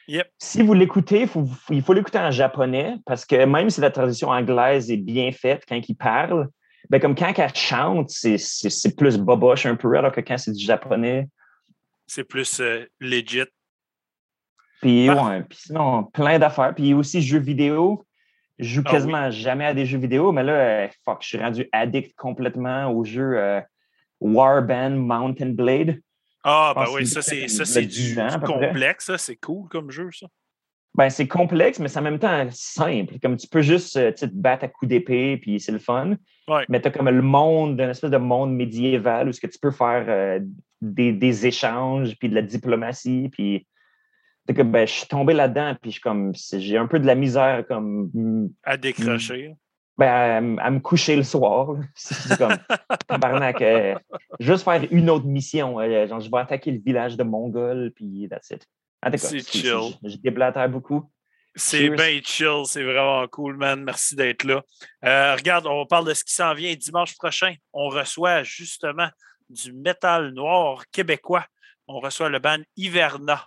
Yep. Si vous l'écoutez, il faut, l'écouter en japonais parce que même si la traduction anglaise est bien faite quand il parle, ben comme quand elle chante, c'est- c'est c'est plus boboche un peu, alors que quand c'est du japonais. C'est plus euh, legit. Puis, Ah. ouais, puis sinon, plein d'affaires. Puis aussi, jeux vidéo. Je joue Ah quasiment jamais à des jeux vidéo, mais là, euh, fuck, je suis rendu addict complètement au jeu euh, Warband Mountain Blade. Ah, ben oui, ça, c'est comme ça, le c'est 10 du, du complexe, ça. C'est cool comme jeu, ça. Ben, c'est complexe, mais c'est en même temps simple. Comme tu peux juste euh, te battre à coups d'épée, puis c'est le fun. Ouais. Mais tu as comme le monde, une espèce de monde médiéval où ce que tu peux faire euh, des, des échanges, puis de la diplomatie, puis comme, ben, je suis tombé là-dedans, puis je comme, j'ai un peu de la misère comme mm, À décrocher. ben, à, me coucher le soir. C'est comme, tabarnak, euh, juste faire une autre mission. euh, genre, je vais attaquer le village de Mongol, puis that's it. En tout cas, C'est chill. Je, déblatère beaucoup. C'est bien chill, c'est vraiment cool, man. Merci d'être là. Euh, regarde, on parle de ce qui s'en vient dimanche prochain. On reçoit justement du métal noir québécois. On reçoit le band Hiverna.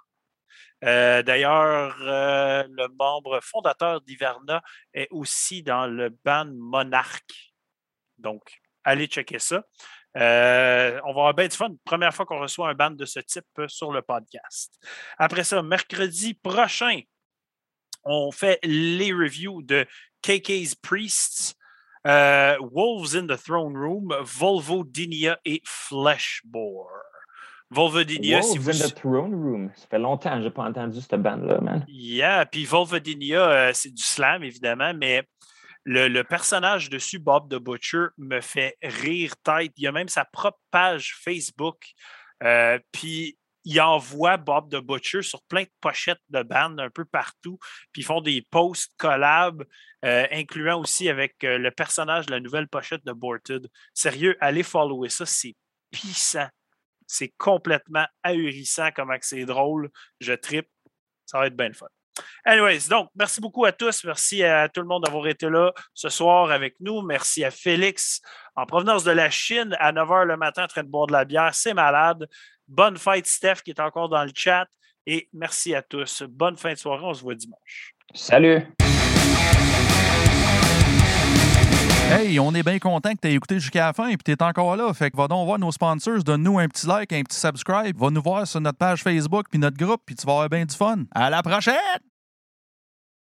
Euh, D'ailleurs, euh, le membre fondateur d'Hiverna est aussi dans le band Monarch. Donc, allez checker ça. Euh, on va avoir bien du fun. Première fois qu'on reçoit un band de ce type sur le podcast. Après ça, mercredi prochain, on fait les reviews de KK's Priests, euh, Wolves in the Throne Room, Volvodinia et Fleshbore. Volvodinia, si Wolves vous... in the Throne Room. Ça fait longtemps que je n'ai pas entendu cette bande-là, man. Yeah, puis Volvodinia, euh, c'est du slam, évidemment, mais le, personnage dessus, Bob the Butcher, me fait rire tête. Il a même sa propre page Facebook. Euh, puis il envoie Bob the Butcher sur plein de pochettes de bandes un peu partout. Puis ils font des posts collabs, euh, incluant aussi avec euh, le personnage la nouvelle pochette de Borted. Sérieux, allez follower ça, c'est puissant. C'est complètement ahurissant comment que c'est drôle. Je tripe. Ça va être bien le fun. Anyways, donc, merci beaucoup à tous. Merci à tout le monde d'avoir été là ce soir avec nous. Merci à Félix en provenance de la Chine à 9 h le matin en train de boire de la bière. C'est malade. Bonne fête, Steph, qui est encore dans le chat. Et merci à tous. Bonne fin de soirée. On se voit dimanche. Salut. Hey, on est bien content que tu aies écouté jusqu'à la fin et que tu es encore là. Fait que va donc voir nos sponsors, donne-nous un petit like, un petit subscribe. Va nous voir sur notre page Facebook puis notre groupe, puis tu vas avoir bien du fun. À la prochaine!